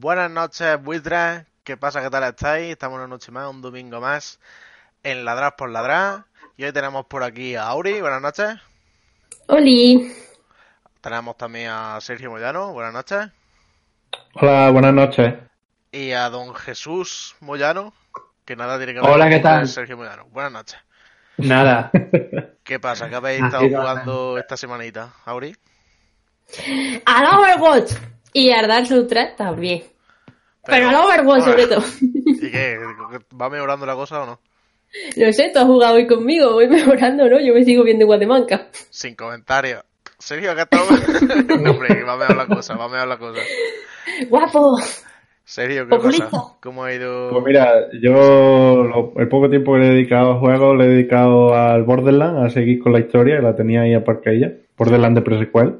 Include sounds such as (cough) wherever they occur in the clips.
Buenas noches, buitres. ¿Qué pasa? ¿Qué tal estáis? Estamos una noche más, un domingo más en Ladras por Ladrar. Y hoy tenemos por aquí a Auri. Buenas noches. Oli. Tenemos también a Sergio Moyano. Buenas noches. Hola, buenas noches. Y a don Jesús Moyano. Que nada tiene que ver Hola, ¿qué con tal? Sergio Moyano. Buenas noches. Nada. (laughs) ¿Qué pasa? ¿Qué habéis Ha estado jugando esta semanita, Auri? Al Overwatch. Y al Dark Souls 3 también. Pero, al Overwatch sobre todo. ¿Y qué? ¿Va mejorando la cosa o no? No sé, tú has jugado hoy conmigo, voy mejorando, ¿no? Yo me sigo viendo igual de manca. Sin comentarios. Sergio, ¿qué tal? (laughs) no, hombre, va mejor la cosa, va mejor la cosa. ¡Guapo! Sergio, ¿qué Populista. pasa? ¿Cómo ha ido? Pues mira, yo lo- el poco tiempo que le he dedicado a juegos le he dedicado al Borderlands, a seguir con la historia, que la tenía ahí aparcadilla. Borderlands de pre-sequel.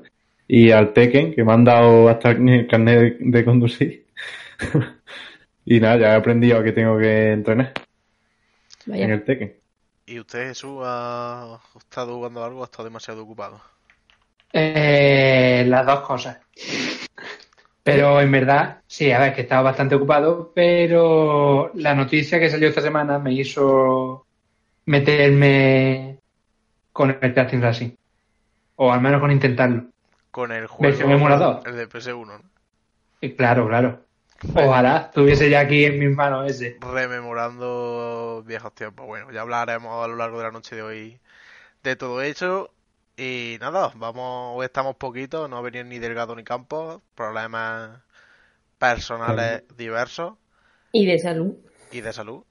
Y al Tekken, que me han dado hasta el carnet de, de conducir. (laughs) y nada, ya he aprendido que tengo que entrenar en Vaya. el Tekken. ¿Y usted, Jesús, ha estado jugando algo o ha estado demasiado ocupado? Eh, las dos cosas. Pero en verdad, sí, a ver, que estaba bastante ocupado, pero la noticia que salió esta semana me hizo meterme con el Casting Racing. O al menos con intentarlo. Con el juego. Versión emulador. El de PS1, ¿no? Y claro, claro. Ojalá estuviese ya aquí en mis manos ese. Rememorando viejos tiempos. Bueno, ya hablaremos a lo largo de la noche de hoy de todo hecho. Y nada, vamos, hoy estamos poquitos, no ha venido ni Delgado ni Campos, problemas personales diversos Y de salud. y de salud.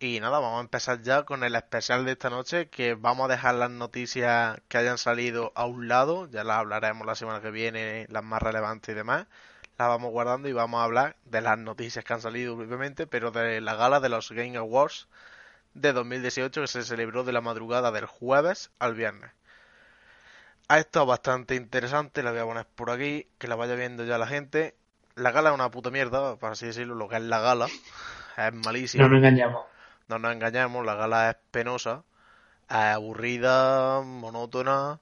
Y nada, vamos a empezar ya con el especial de esta noche, que vamos a dejar las noticias que hayan salido a un lado, ya las hablaremos la semana que viene, las más relevantes y demás. Las vamos guardando y vamos a hablar de las noticias que han salido brevemente, pero de la gala de los Game Awards de 2018 que se celebró de la madrugada del jueves al viernes. Ha estado bastante interesante, la voy a poner por aquí, que la vaya viendo ya la gente. La gala es una puta mierda, para así decirlo, lo que es la gala. Es malísima. No nos engañamos. No nos engañemos, la gala es penosa, es aburrida, monótona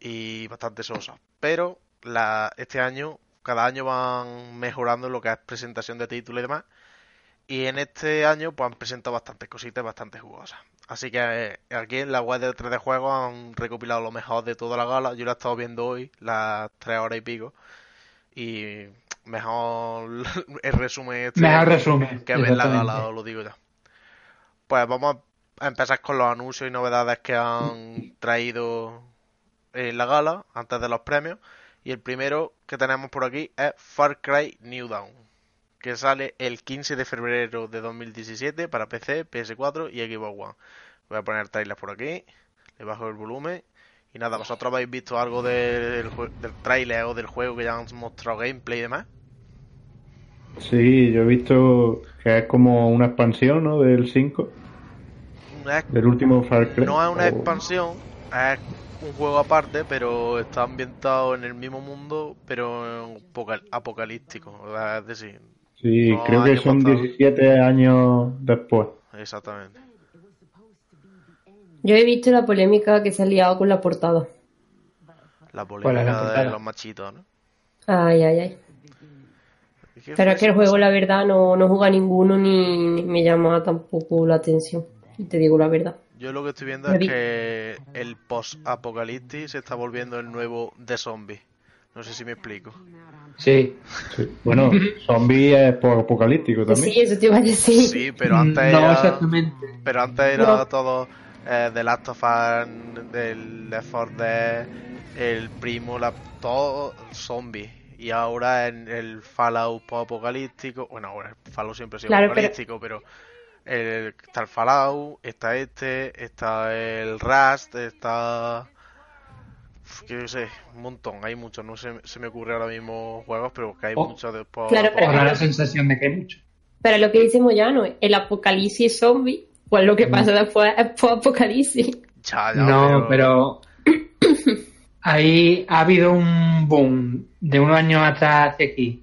y bastante sosa. Pero la, este año, cada año van mejorando lo que es presentación de títulos y demás. Y en este año pues han presentado bastantes cositas bastante jugosas. Así que eh, aquí en la web de 3D Juegos han recopilado lo mejor de toda la gala. Yo la he estado viendo hoy, las 3 horas y pico. Y mejor (laughs) el resumen este Mejor resumen. que ver la gala, os lo digo ya. Pues vamos a empezar con los anuncios y novedades que han traído en la gala antes de los premios. Y el primero que tenemos por aquí es Far Cry New Dawn, que sale el 15 de febrero de 2017 para PC, PS4 y Xbox One. Voy a poner trailers por aquí, le bajo el volumen. Y nada, ¿vosotros habéis visto algo del, trailer o del juego que ya han mostrado gameplay y demás? Sí, yo he visto que es como una expansión, ¿no? Del 5, No es del último Far Cry. No es una O- expansión, es un juego aparte, pero está ambientado en el mismo mundo, pero apocalíptico. Es decir, Sí, No, creo que son pasado. 17 años después. exactamente. Yo he visto la polémica que se ha liado con la portada. La ¿Cuál es polémica la de los machitos, ¿no? Ay, ay, ay. ¿Y qué Pero es que el juego, la verdad, no, no juega ninguno ni, ni me llama tampoco la atención. Y te digo la verdad. Yo lo que estoy viendo es que el post-apocalipsis se está volviendo el nuevo de zombie. No sé si me explico. Sí. Sí. Bueno, (laughs) zombie es por apocalíptico también. Sí, eso te iba a decir. Sí, pero antes no era... exactamente. Pero antes era No. todo eh, The Last of Us, del Left 4 Dead, el primo, la, todo zombies. Y ahora en el Fallout apocalíptico, bueno, bueno, el Fallout siempre ha sido Claro, pero- apocalíptico, pero, el- está el Fallout, está este, está el Rust, está... Que yo sé, un montón, hay muchos, no se, se me ocurre ahora mismo juegos, pero que hay Oh. muchos después. Claro, pero- la sensación de que hay mucho. Pero lo que dice Moyano, el apocalipsis zombie, pues lo que pasa después es apocalipsis. Ya, ya, No, pero (coughs) ahí ha habido un boom de unos años atrás hacia aquí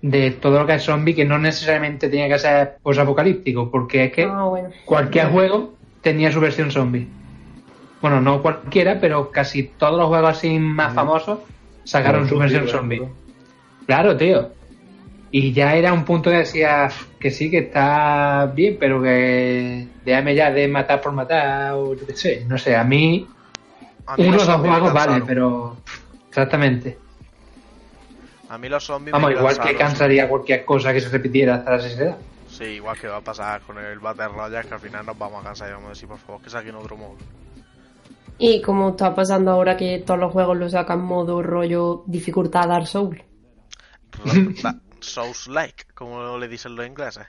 de todo lo que es zombie que no necesariamente tenía que ser posapocalíptico, porque es que Ah, bueno. cualquier juego tenía su versión zombie. Bueno, no cualquiera, pero casi todos los juegos así más famosos sacaron su versión por zombie. Claro, tío. Y ya era un punto que decía que sí, que está bien, pero que déjame ya de matar por matar, o yo qué sé. No sé, a mí, a mí uno o los dos juegos vale, pero. Exactamente. A mí los zombies Vamos, me igual que cansaría cualquier cosa que se repitiera hasta la saciedad. Sí, igual que va a pasar con el Battle Royale, que al final nos vamos a cansar y vamos a decir, por favor, que saquen otro modo. Y como está pasando ahora que todos los juegos lo sacan modo rollo dificultad Dark Souls. (laughs) Souls-like, como le dicen los ingleses.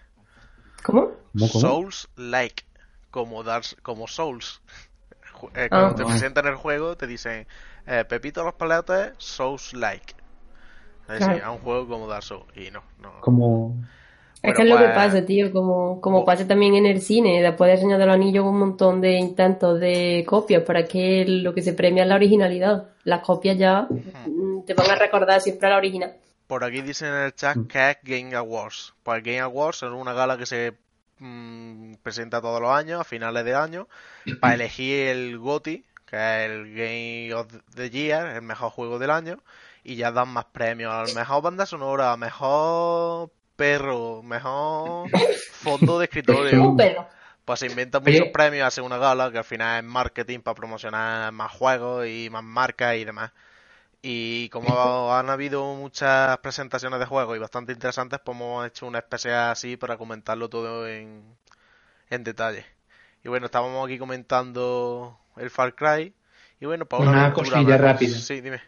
¿Cómo? Souls-like, como, Dark- como Souls. Eh, cuando Ah. te presentan el juego, te dicen, eh, Pepito los paletes, Souls-like. Es Claro. a un juego como Dark Souls. Y no, no. Como... Es Bueno, que es lo que pues- pasa, tío, como, como Oh. pasa también en el cine, después de Señor de los Anillos hubo un montón de intentos de copias, para que lo que se premia es la originalidad. Las copias ya mm, te van a recordar siempre a la original. Por aquí dicen en el chat que es Game Awards. Pues el Game Awards es una gala que se mm, presenta todos los años, a finales de año, para elegir el GOTY, que es el Game of the Year, el mejor juego del año, y ya dan más premios al mejor banda sonora, mejor perro, mejor (laughs) fondo de escritorio. Pues se inventan muchos premios, hace una gala que al final es marketing para promocionar más juegos y más marcas y demás. Y como han habido muchas presentaciones de juegos y bastante interesantes, pues hemos hecho una especial así para comentarlo todo en, en detalle. Y bueno, estábamos aquí comentando el Far Cry. Y bueno, para una, Una aventura cosilla rápida. Sí, dime.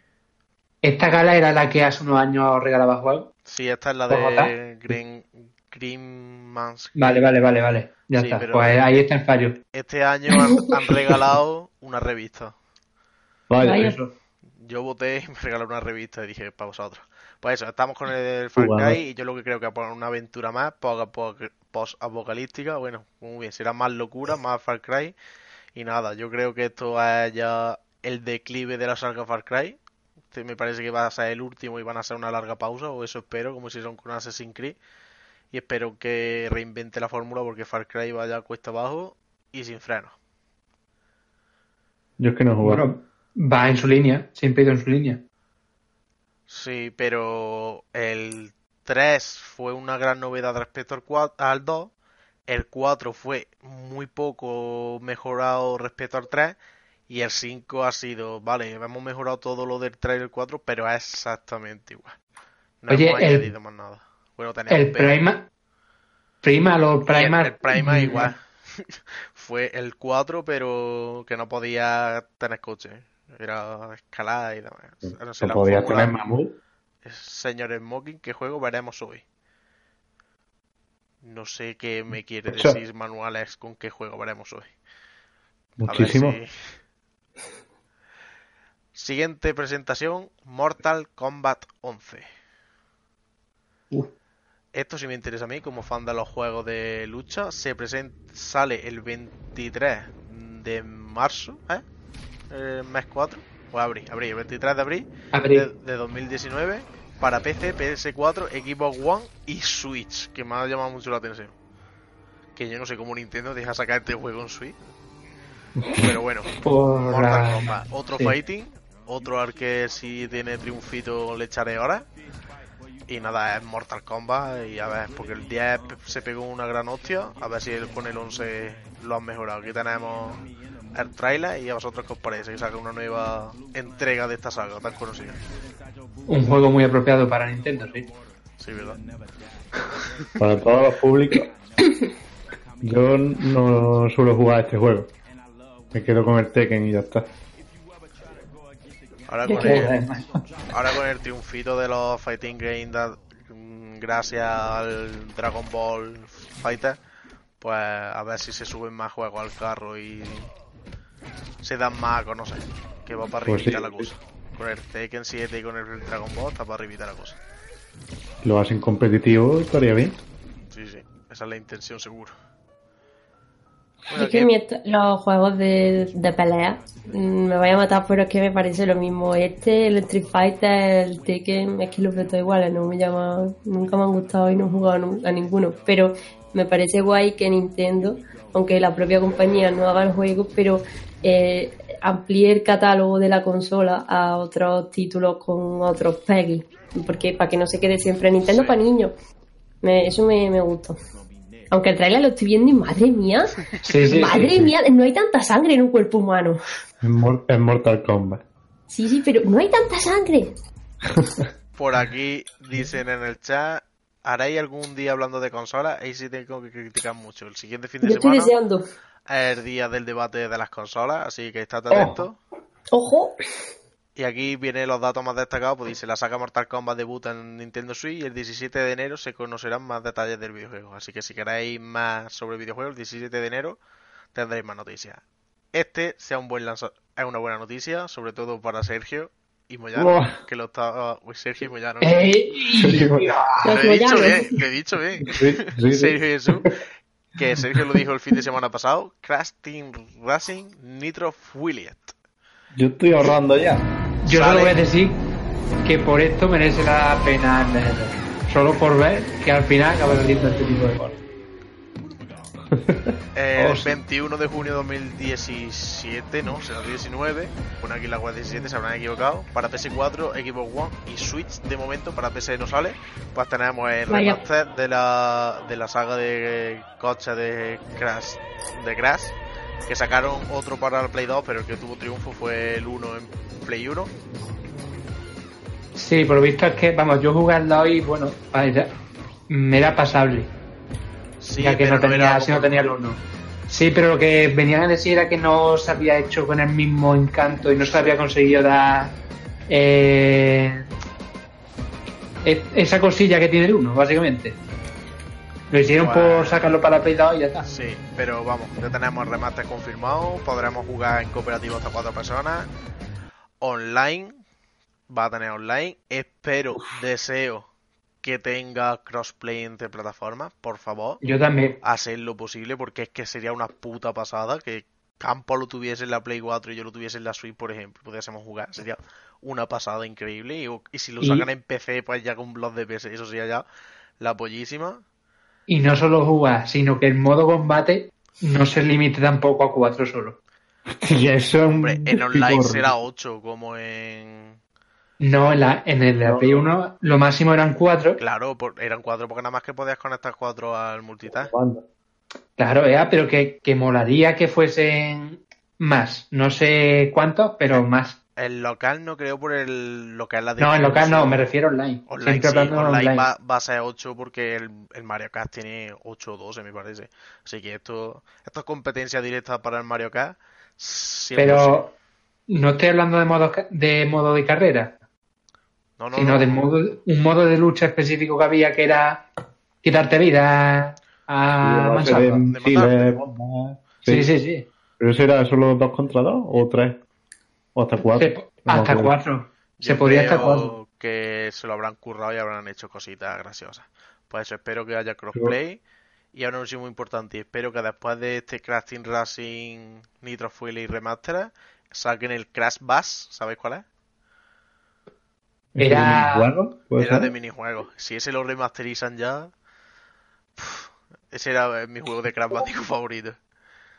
Esta gala era la que hace unos años regalaba juegos. Sí, esta es la ¿Por de? Green, Green Man's Vale, vale, vale, vale. Ya Sí, está. pero- Pues ahí está el fallo. Este año han, han regalado una revista. Vaya. Eso. Yo voté y me regalaron una revista y dije, para vosotros. Pues eso, estamos con el Far. Cry y yo lo que creo que por una aventura más, post-apocalíptica, bueno, muy bien, será más locura, más Far Cry. Y nada, yo creo que esto es ya el declive de la saga Far Cry. Este me parece que va a ser el último y van a ser una larga pausa, o eso espero, como si son con Assassin's Creed. Y espero que reinvente la fórmula porque Far Cry vaya cuesta abajo y sin freno. Yo es que no. Bueno, va en su línea. Siempre ha ido en su línea. Sí, pero el 3 fue una gran novedad respecto al, 4, al 2. El 4 fue muy poco mejorado respecto al 3. Y el 5 ha sido, vale, hemos mejorado todo lo del 3 y el 4, pero es exactamente igual. No Oye, hemos el- añadido más nada. Bueno, tenemos El Prima. Prima, los el- Prima. El, Prima igual. (laughs) Fue el 4, pero que no podía tener coche. Era escalada y demás. No sé, Se la podía fórmula- tener mamut. Señor Smoking, ¿qué juego veremos hoy? No sé qué me quiere decir Manuales con qué juego veremos hoy. A ver Muchísimo. si- Siguiente presentación, Mortal Kombat 11. Uf. Esto sí me interesa a mí como fan de los juegos de lucha. Se presenta, sale el 23 de marzo, ¿eh? El mes 4. O abril, abril, el 23 de abril de, Abril. de 2019 para PC, PS4, Xbox One y Switch, que me ha llamado mucho la atención. Que yo no sé cómo Nintendo deja sacar este juego en Switch. Pero bueno, (laughs) Por Mortal la- Kombat, otro sí. fighting, otro al que si tiene triunfito le echaré horas. Y nada, es Mortal Kombat y a ver, porque el 10 se pegó una gran hostia, a ver si el- con el 11 lo han mejorado. Aquí tenemos el trailer y a vosotros que os parece que saca una nueva entrega de esta saga tan conocida. Un juego muy apropiado para Nintendo, sí. Sí, ¿verdad? (laughs) Para todos los públicos. Yo no suelo jugar a este juego. Me quedo con el Tekken y ya está. Ahora con, el, ahora con el triunfito de los Fighting Games, mm, gracias al Dragon Ball Fighter, pues a ver si se suben más juegos al carro y se dan más a conocer. Que va para Pues arribita sí, la cosa. Con el Tekken 7 y con el Dragon Ball está para arribita la cosa. Lo hacen competitivo, estaría bien. Sí, sí, esa es la intención seguro. Bueno, Es que ¿qué- mi est- los juegos de, de pelea mm, me voy a matar, pero es que me parece lo mismo. Este, el Street Fighter, el Tekken, es que los veo todos iguales, no me llama, nunca me han gustado y no he jugado a ninguno. Pero me parece guay que Nintendo, aunque la propia compañía no haga el juego, pero eh, amplíe el catálogo de la consola a otros títulos con otros PEGI. Porque para que no se quede siempre Nintendo Sí. para niños. Me- eso me, me gusta. Aunque el trailer lo estoy viendo y madre mía, sí, sí, Madre sí, sí. mía, no hay tanta sangre en un cuerpo humano. Es Mortal Kombat. Sí, sí, pero no hay tanta sangre. (laughs) Por aquí dicen en el chat, ¿haréis algún día hablando de consolas? Ahí sí tengo que criticar mucho. El siguiente fin de Yo estoy semana deseando. es el día del debate de las consolas, así que estate Oh. atento. Ojo, Y aquí vienen los datos más destacados, pues dice, la saga Mortal Kombat debuta en Nintendo Switch y el 17 de enero se conocerán más detalles del videojuego. Así que si queréis más sobre videojuegos, el 17 de enero tendréis más noticias. Este sea un buen lanza es una buena noticia, sobre todo para Sergio y Moyano, que lo está... Uy, Sergio y Moyano. Eh, Sergio- Lo he dicho bien, lo he dicho bien. Sí, sí, sí. Sergio Jesús, que Sergio lo dijo el fin de semana pasado, Crash Team Racing Nitro Affiliate. Yo estoy ahorrando ya. Yo solo voy a decir que por esto merece la pena. Solo por ver que al final acaba saliendo este tipo de cosas. (laughs) El Oh, sí. 21 de junio de 2017, no, será 19. Pone aquí la web 17, se habrán equivocado. Para PS4, Xbox One y Switch, de momento, para PC no sale. Pues tenemos el Vaya. remaster de la, de la saga de coche de Crash, de Crash. Que sacaron otro para el Play 2, pero el que tuvo triunfo fue el 1 en Play 1. Sí, por lo visto es que, vamos, yo jugarlo hoy, bueno, me era pasable. Sí, ya que pero no tenía, si no tenía el uno. Sí, pero lo que venían a decir era que no se había hecho con el mismo encanto y no se había conseguido dar eh, e- esa cosilla que tiene el uno, básicamente. Lo hicieron Bueno. por sacarlo para la 2 y ya está. Sí, pero vamos, ya tenemos el remaster confirmado, podremos jugar en cooperativo hasta cuatro personas. Online, va a tener online. Espero, deseo que tenga crossplay entre plataformas, por favor. Yo también. Hacer lo posible, porque es que sería una puta pasada que Campo lo tuviese en la Play 4 y yo lo tuviese en la Switch, por ejemplo, pudiésemos jugar. Sería una pasada increíble. Y, y si lo Y- sacan en PC, pues ya con blog de PC, eso sería ya la pollísima. Y no solo jugar, sino que el modo combate no se limite tampoco a cuatro solo. (laughs) Y eso Hombre, en online será 8, como en. No, en, la, en el de la Play 1 lo máximo eran cuatro. Claro, por- eran 4 porque nada más que podías conectar 4 al multitask. Claro, ya, pero que, que molaría que fuesen más. No sé cuántos, pero más. El local no creo por el lo que es la No, en local no, me refiero online. Online, Siempre sí, hablando de online online. Va, va a ser 8 porque el, el Mario Kart tiene 8 o 12, me parece. Así que esto, esto es competencia directa para el Mario Kart. 100%. Pero no estoy hablando de modo, de modo de carrera, no, no, sino no. de modo, un modo de lucha específico que había que era quitarte vida a mansalva. Sí, sí, sí. Pero eso era solo dos contra dos o tres. O hasta cuatro. Se- No hasta cuatro. Se Yo podía hasta cuatro. que se lo habrán currado y habrán hecho cositas graciosas. Pues eso, espero que haya crossplay. Y ahora un anuncio muy importante. y Espero que después de este Crash Team Racing Nitro Fuel y Remaster saquen el Crash Bass. ¿Sabéis cuál es? ¿Ese Era- de Era ser? de minijuegos. Si ese lo remasterizan ya. ese era mi juego de Crash Bandicoot favorito.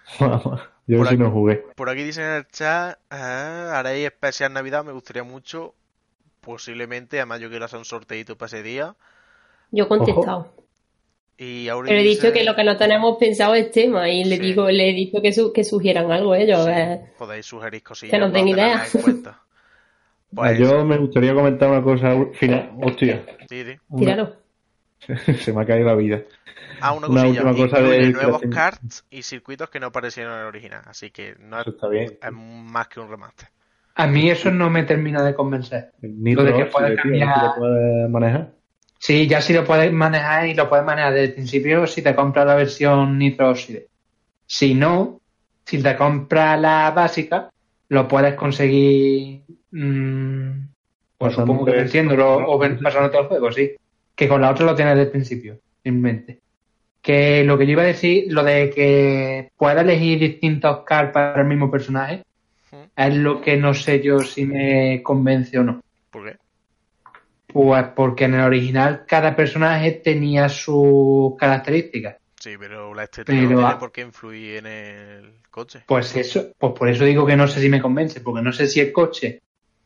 (laughs) Yo Por sí aquí. no jugué. Por aquí dicen en el chat, ah, haréis especial Navidad, me gustaría mucho. Posiblemente, además yo quiero hacer un sorteito para ese día. yo he contestado. Y Pero he dicho que lo que no tenemos pensado es tema y le digo, le he dicho que, su- que sugieran algo ellos. a ver. podéis sugerir cosillas. Que no para tengo idea. tenerlas en cuenta. Pues, Yo me gustaría comentar una cosa final. Hostia. sí, sí. Una- Tíralo. (laughs) Se me ha caído la vida. Ah, una Una última cosa de nuevos cards y circuitos que no aparecieron en el original. Así que no es, Eso está bien. es más que un remaster. A mí eso no me termina de convencer. Nitro Lo de que Oxide, puedes tío, no cambiar- se lo puedes manejar. Sí, ya si lo puedes manejar y lo puedes manejar desde el principio si te compras la versión Nitro Oxide. Si no, si te compras la básica, lo puedes conseguir. mm, pues supongo que venciéndolo o pasándote el juego, sí. Que con la otra lo tienes desde el principio, simplemente. Que lo que yo iba a decir, lo de que puedas elegir distintos cards para el mismo personaje, es lo que no sé yo si me convence o no. ¿Por qué? Pues porque en el original cada personaje tenía sus características. Sí, pero la estética Pero no tiene por qué influir en el coche. Pues eso, pues por eso digo que no sé si me convence, porque no sé si el coche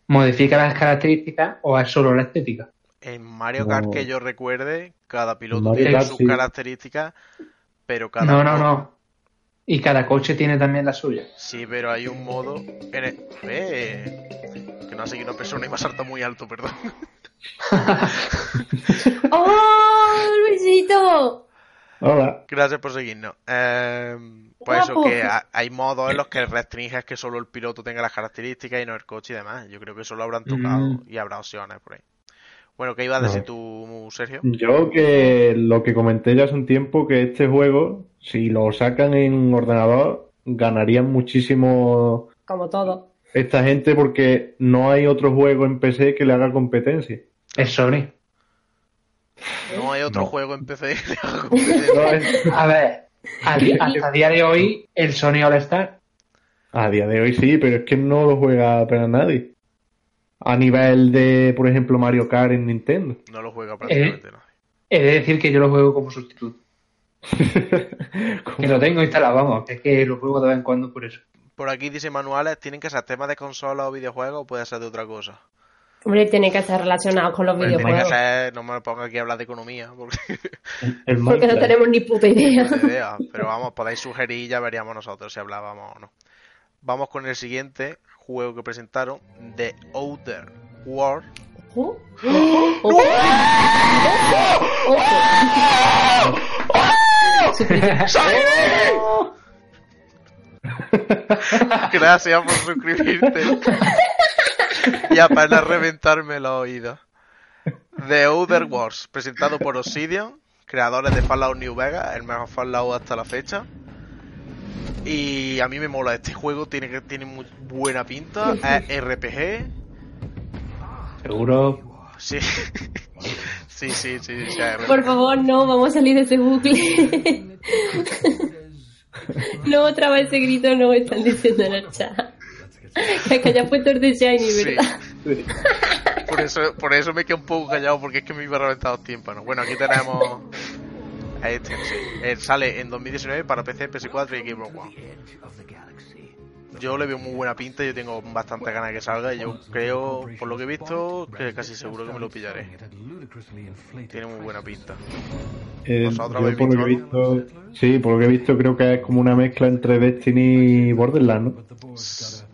modifica las características o es solo la estética. En Mario No. Kart que yo recuerde, cada piloto Mario tiene Kart, sus sí. características, pero cada No, no, no. Y cada coche tiene también la suya. Sí, pero hay un modo en el... ¡Eh! Que no ha seguido una persona y me ha saltado muy alto, perdón. (laughs) (laughs) ¡Oh, Luisito! Hola. Gracias por seguirnos. Eh, pues eso, que ha- hay modos en los que restringes que solo el piloto tenga las características y no el coche y demás. Yo creo que eso lo habrán tocado Mm. y habrá opciones por ahí. Bueno, ¿qué ibas a decir No. tú, Sergio? Yo que lo que comenté ya hace un tiempo, que este juego, si lo sacan en ordenador, ganarían muchísimo Como todo. esta gente porque no hay otro juego en PC que le haga competencia. Es Sony. No hay otro No. juego en PC. (laughs) No es- A ver, a di- hasta día de hoy, el Sony All Star. A día de hoy sí, pero es que no lo juega apenas nadie. A nivel de, por ejemplo, Mario Kart en Nintendo. no lo juega prácticamente nadie. He de decir que yo lo juego como sustituto. (laughs) Que lo tengo instalado, vamos, es que lo juego de vez en cuando por eso. Por aquí dice manuales, ¿tienen que ser temas de consola o videojuegos o puede ser de otra cosa? Hombre, tiene que estar relacionado con los Pues tiene que videojuegos. ser, no me ponga aquí a hablar de economía, porque El Porque no tenemos ni puta idea. no idea. Pero vamos, podéis sugerir y ya veríamos nosotros si hablábamos o no. Vamos con el siguiente juego que presentaron, The Outer World. Ojo. Ojo. Ojo. Ojo. Suscribir. Gracias por suscribirte. y apenas reventarme los oídos. The Outer Worlds, presentado por Obsidian, creadores de Fallout New Vegas, el mejor Fallout hasta la fecha. Y a mí me mola este juego, tiene que tiene muy buena pinta, (laughs) es RPG. Seguro. (laughs) Sí. sí, sí, sí, sí. Por favor, no, vamos a salir de ese bucle. (laughs) no, otra vez ese grito no están diciendo en el chat. Es que haya puesto el de Shiny, Sí. ¿verdad? Por eso, por eso me quedé un poco callado porque es que me iba a reventar los tímpanos. Bueno, aquí tenemos este, sí. Él sale en 2019 para PC, PS4 y Xbox One. Yo le veo muy buena pinta, yo tengo bastante ganas de que salga y yo creo, por lo que he visto, que casi seguro que me lo pillaré. Tiene muy buena pinta. Eh, ¿Vosotros yo habéis por lo que he visto visto, sí, por lo que he visto creo que es como una mezcla entre Destiny y Borderlands, ¿no? Es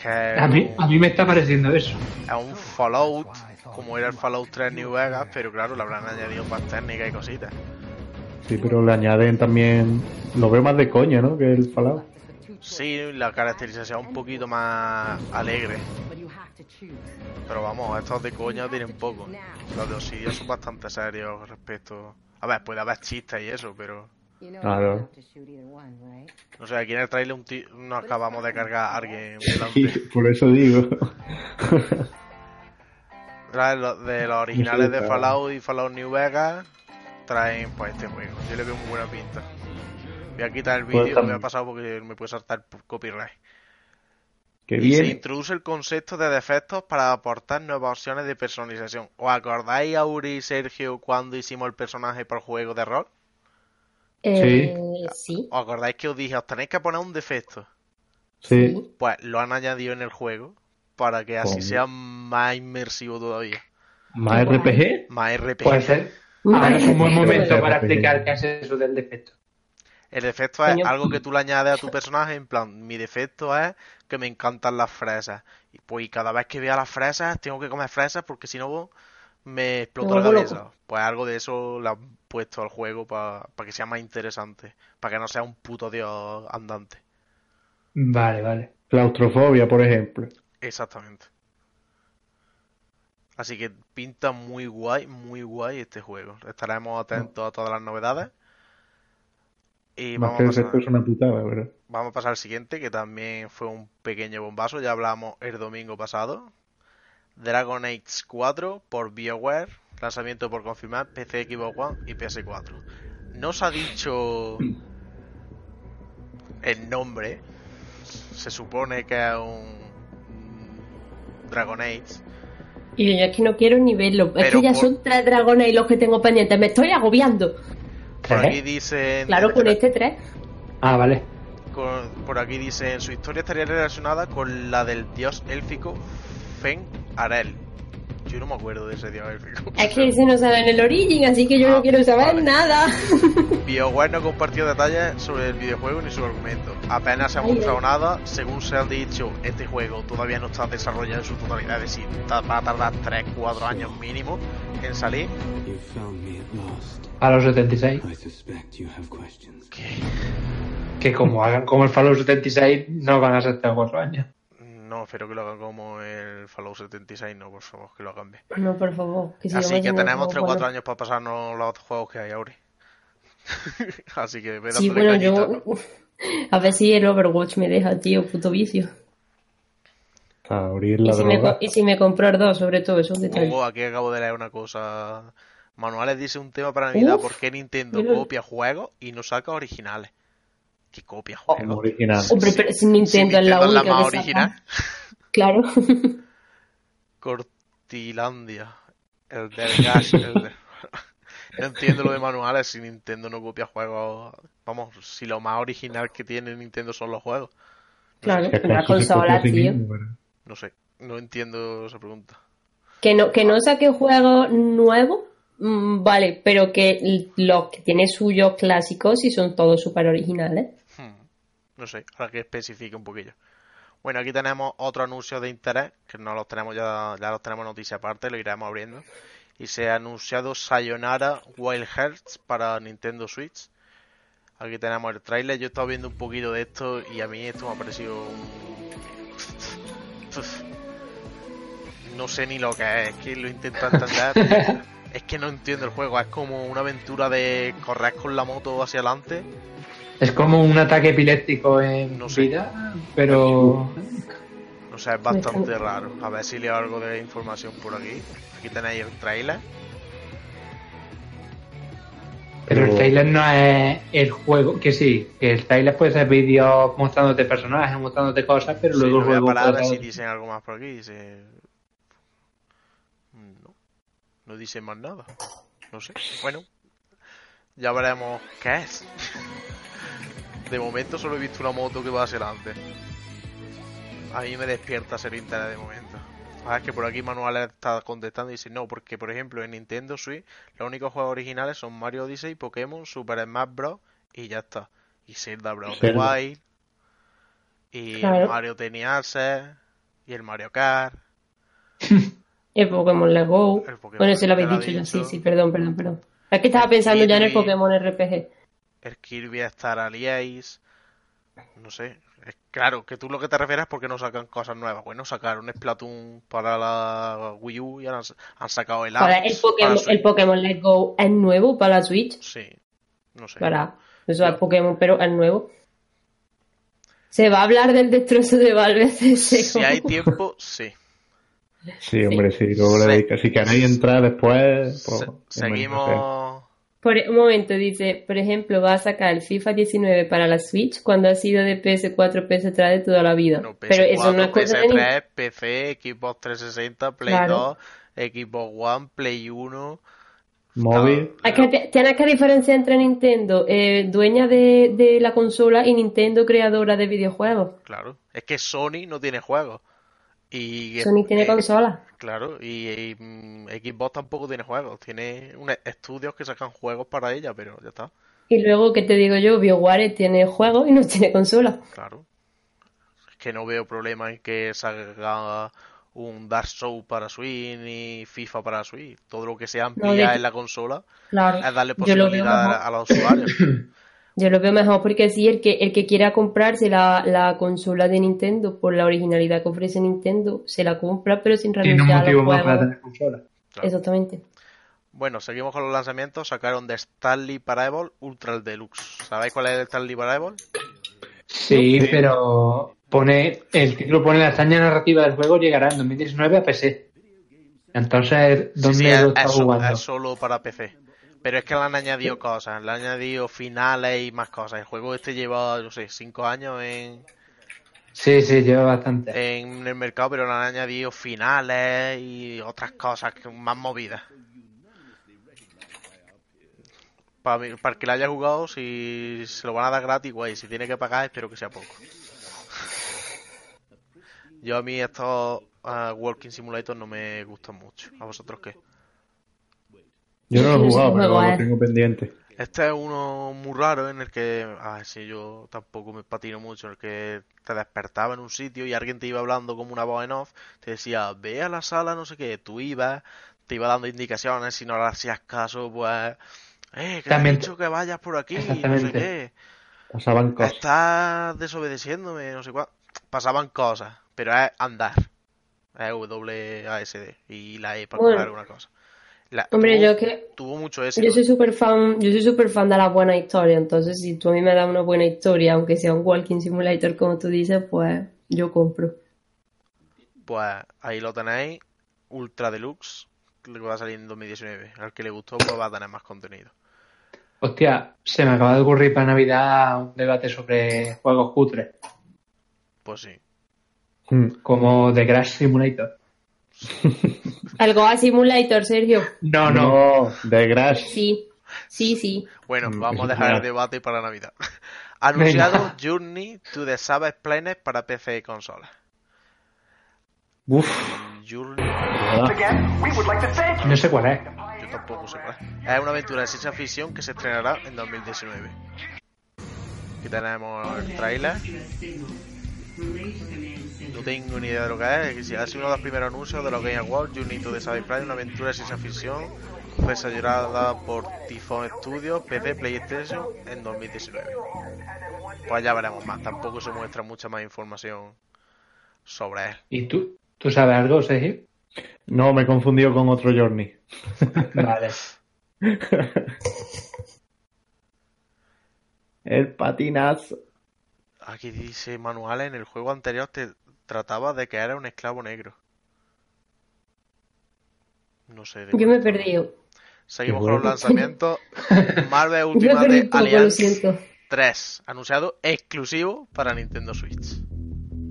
que A mí, a mí me está pareciendo eso. es un Fallout, como era el Fallout 3 New Vegas, pero claro, le habrán añadido más técnicas y cositas. Sí, pero le añaden también, lo veo más de coña, ¿no? Que el Fallout. Sí, la caracterización un poquito más alegre. Pero vamos, estos de coña tienen poco. Los de Obsidian son bastante serios respecto... A ver, puede haber chistes y eso, pero... Claro. No sé, aquí en el trailer un nos acabamos de cargar a alguien Sí, (laughs) por eso digo. De los (laughs) originales de Fallout y Fallout New Vegas, traen pues este juego. Yo le veo muy buena pinta. Voy a quitar el Pues vídeo que me ha pasado porque me puede saltar por copyright. que Y se bien. introduce el concepto de defectos para aportar nuevas opciones de personalización. ¿Os acordáis, Auri y Sergio, cuando hicimos el personaje por juego de rol? Eh, sí. ¿Os acordáis que os dije, os tenéis que poner un defecto? Sí. Pues lo han añadido en el juego para que así ¿Cómo? sea más inmersivo todavía. ¿Más RPG? Más RPG. Puede ser. Ahora es un buen momento para explicar qué es eso del defecto. El defecto es algo que tú le añades a tu personaje, en plan, mi defecto es que me encantan las fresas. Y pues y cada vez que vea las fresas, tengo que comer fresas porque si no me explotó la cabeza. loco. Pues algo de eso le han puesto al juego para que sea más interesante. Para que no sea un puto dios andante. Vale, vale. Claustrofobia, por ejemplo. Exactamente. Así que pinta muy guay, muy guay este juego. Estaremos atentos a todas las novedades. Y Más vamos que a, pasar, sector es una putada, ¿verdad? vamos a pasar al siguiente, que también fue un pequeño bombazo. Ya hablamos el domingo pasado. Dragon Age 4 por BioWare. Lanzamiento por confirmar. PC, Xbox One y PS4. No se ha dicho el nombre. Se supone que es un Dragon Age. Y yo es que no quiero ni verlo. es Pero que ya por- son tres dragones y los que tengo pendientes. Me estoy agobiando. Por aquí dicen. Claro, con este tres. Ah, vale. con- por aquí dicen. Su historia estaría relacionada con la del dios élfico Fen Arel. Yo no me acuerdo de ese dios élfico. Es que ese no sale en el Origin, así que yo Ah, no quiero saber vale. nada. (laughs) BioWare no compartió detalles sobre el videojuego ni su argumento. Apenas se ha mostrado nada. Según se ha dicho, este juego todavía no está desarrollado en su totalidad. Es decir, va a tardar 3-4 años mínimo en salir. You found me at last. A los 76. I suspect you have questions. Que como hagan como el Fallout 76, no van a ser 3 o 4 años. No, espero que lo hagan como el Fallout 76. No, por favor, que lo hagan bien. No, por favor. Que si no Así que tenemos juego 3 o 4 bueno. años para pasarnos los juegos que hay ahora. (laughs) Así que ve Sí, bueno, cañita. yo. (laughs) A ver si el Overwatch me deja, tío, puto vicio. A abrir Y la si, me, droga. y si me 2, sobre todo, esos detalles. Ojo, aquí acabo de leer una cosa. Manuales dice un tema para Navidad. ¿Por qué Nintendo mira. copia juegos y no saca originales? ¿Qué copia Oh, juegos? original. Hombre, pero si Nintendo, Si es la más que saca. original. Claro. (laughs) Cortilandia. El del Gash. el de- (laughs) No entiendo lo de manuales si Nintendo no copia juegos. Vamos, si lo más original que tiene Nintendo son los juegos. claro, Que una consola, tío. No sé, no entiendo esa pregunta. Que no, que no saque juegos nuevos, mm, vale, pero que los que tiene suyos clásicos sí son todos súper originales. No sé, ahora que especifique un poquillo. Bueno, aquí tenemos otro anuncio de interés, que no los tenemos ya, ya los tenemos noticia aparte, lo iremos abriendo. Y se ha anunciado Sayonara Wild Hearts para Nintendo Switch. Aquí tenemos el tráiler, yo he estado viendo un poquito de esto y a mí esto me ha parecido un... (laughs) No sé ni lo que es, es que lo intento entender. (laughs) es que no entiendo el juego, es como una aventura de correr con la moto hacia adelante. Es como un ataque epiléptico en No sé. vida, pero O sea, es bastante raro. A ver si leo algo de información por aquí. Aquí tenéis el trailer. Pero el trailer no es el juego, que sí, que el trailer puede ser vídeos mostrándote personajes, mostrándote cosas, pero Sí, luego lo el voy a parar a ver si dicen algo más por aquí. Dice... No. Dicen más nada. No sé. Bueno. Ya veremos qué es. De momento solo he visto una moto que va hacia adelante. A mí me despierta ser interés de momento. Ah, es que por aquí Manuel está contestando y dice no, porque por ejemplo en Nintendo Switch los únicos juegos originales son Mario Odyssey, Pokémon, Super Smash Bros. y ya está. Y Zelda the Zelda. Wild. Y Claro. el Mario Tennis y el Mario Kart. (laughs) El Pokémon Let's Go. Pokémon bueno, ese lo habéis dicho ya, sí, sí, perdón, perdón, perdón. Es que estaba pensando ya en el. Pokémon RPG. el Kirby Star Allies. No sé. Es claro, que tú lo que te refieres es porque no sacan cosas nuevas. Bueno, sacaron Splatoon para la Wii U y ahora han, han sacado el Arms el Pokémon, el Let's Go es nuevo para la Switch. Sí, no sé. Para. Eso es Pokémon, pero es nuevo. Se va a hablar del destrozo de Valve. (laughs) Si hay tiempo, sí. Sí, hombre, sí. Luego le dedica- Si queréis entrar después, pues, seguimos. Por un momento dice, por ejemplo, va a sacar el FIFA 19 para la Switch cuando ha sido de PS4, PS3 de toda la vida. No, Pero eso no es PS4, cosa de ni- PS3, PC, Xbox 360, Play Claro. 2, Xbox One, Play 1. Móvil. Es que te- tienes que diferenciar entre Nintendo, eh, dueña de, de la consola, y Nintendo, creadora de videojuegos. Claro. Es que Sony no tiene juegos. Y Sony tiene eh, consola. Claro, y, y, mm, Xbox tampoco tiene juegos, tiene un- estudios que sacan juegos para ella, pero ya está, Y luego, ¿qué te digo yo? BioWare tiene juegos y no tiene consola. claro. Es que no veo problema en que salga un Dark Souls para Switch ni FIFA para Switch. Todo lo que sea No, de ampliar en la consola Claro. es darle posibilidad a los usuarios. (coughs) Yo lo veo mejor porque sí, el que, el que quiera comprarse la, la consola de Nintendo por la originalidad que ofrece Nintendo, se la compra, pero sin Tiene un renunciar motivo más para tener consola. Claro. Exactamente. Bueno, seguimos con los lanzamientos. Sacaron de Stanley Parable Ultra Deluxe. ¿Sabéis cuál es el Stanley Parable? Sí, pero pone el título pone la hazaña narrativa del juego llegará en 2019 a PC. Entonces, Sí, ¿dónde sí, lo es, está es jugando? es solo para PC. Pero es que le han añadido cosas, le han añadido finales y más cosas. El juego este lleva, no sé, 5 años en, Sí, sí, lleva bastante. en el mercado, pero le han añadido finales y otras cosas más movidas. Para, mí- para el que lo haya jugado, si se lo van a dar gratis, guay. Si tiene que pagar, espero que sea poco. (laughs) Yo a mí estos ah, Walking Simulator no me gustan mucho. ¿A vosotros qué? Yo no lo he jugado, pero a lo él. tengo pendiente. Este es uno muy raro en el que, ah, sí, yo tampoco me patino mucho, en el que te despertaba en un sitio y alguien te iba hablando como una voz en off, te decía, ve a la sala, no sé qué, tú ibas, te iba dando indicaciones, si no le hacías caso, pues, eh, que te he dicho que vayas por aquí, no sé qué, Pasaban cosas. estás desobedeciéndome, no sé cuál. Pasaban cosas, pero es andar, es WASD y la E para Bueno. alguna cosa. La- Hombre, tuvo, yo que tuvo mucho éxito. yo soy súper fan, yo soy súper fan de la buena historia, entonces si tú a mí me das una buena historia, aunque sea un walking simulator como tú dices, pues yo compro. Pues ahí lo tenéis, Ultra Deluxe, que va a salir en 2019. Al que le gustó, pues va a tener más contenido. Hostia, se me acaba de ocurrir para Navidad un debate sobre juegos cutres, Pues sí. Mm. como The Crash Simulator. (laughs) ¿El Goa Simulator, Sergio? No, no. No, de Grash. Sí, sí, sí. Bueno, Mm, vamos a dejar el debate para Navidad. (laughs) Anunciado Venga. Journey to the Savage Planet para PC y consolas. Uf. Journey, No sé cuál es. yo tampoco sé cuál es. Es una aventura de ciencia ficción que se estrenará en 2019. Aquí tenemos el trailer. No tengo ni idea de lo que es. Si ha sido uno de los primeros anuncios de los Game Awards, Journey to the Savage Planet, una aventura de ciencia ficción desarrollada por Typhoon Studios, PC, PlayStation en 2019. Pues ya veremos más. Tampoco se muestra mucha más información sobre él. ¿Y tú? ¿Tú sabes algo, Sergio? No, me he confundido con otro Journey. (laughs) Vale. El patinazo. Aquí dice manuales, en el juego anterior te trataba de que era un esclavo negro. No sé. de Yo me he perdido. Seguimos con los lanzamientos. (laughs) Marvel Ultimate poco, Alliance siento. 3, anunciado exclusivo para Nintendo Switch.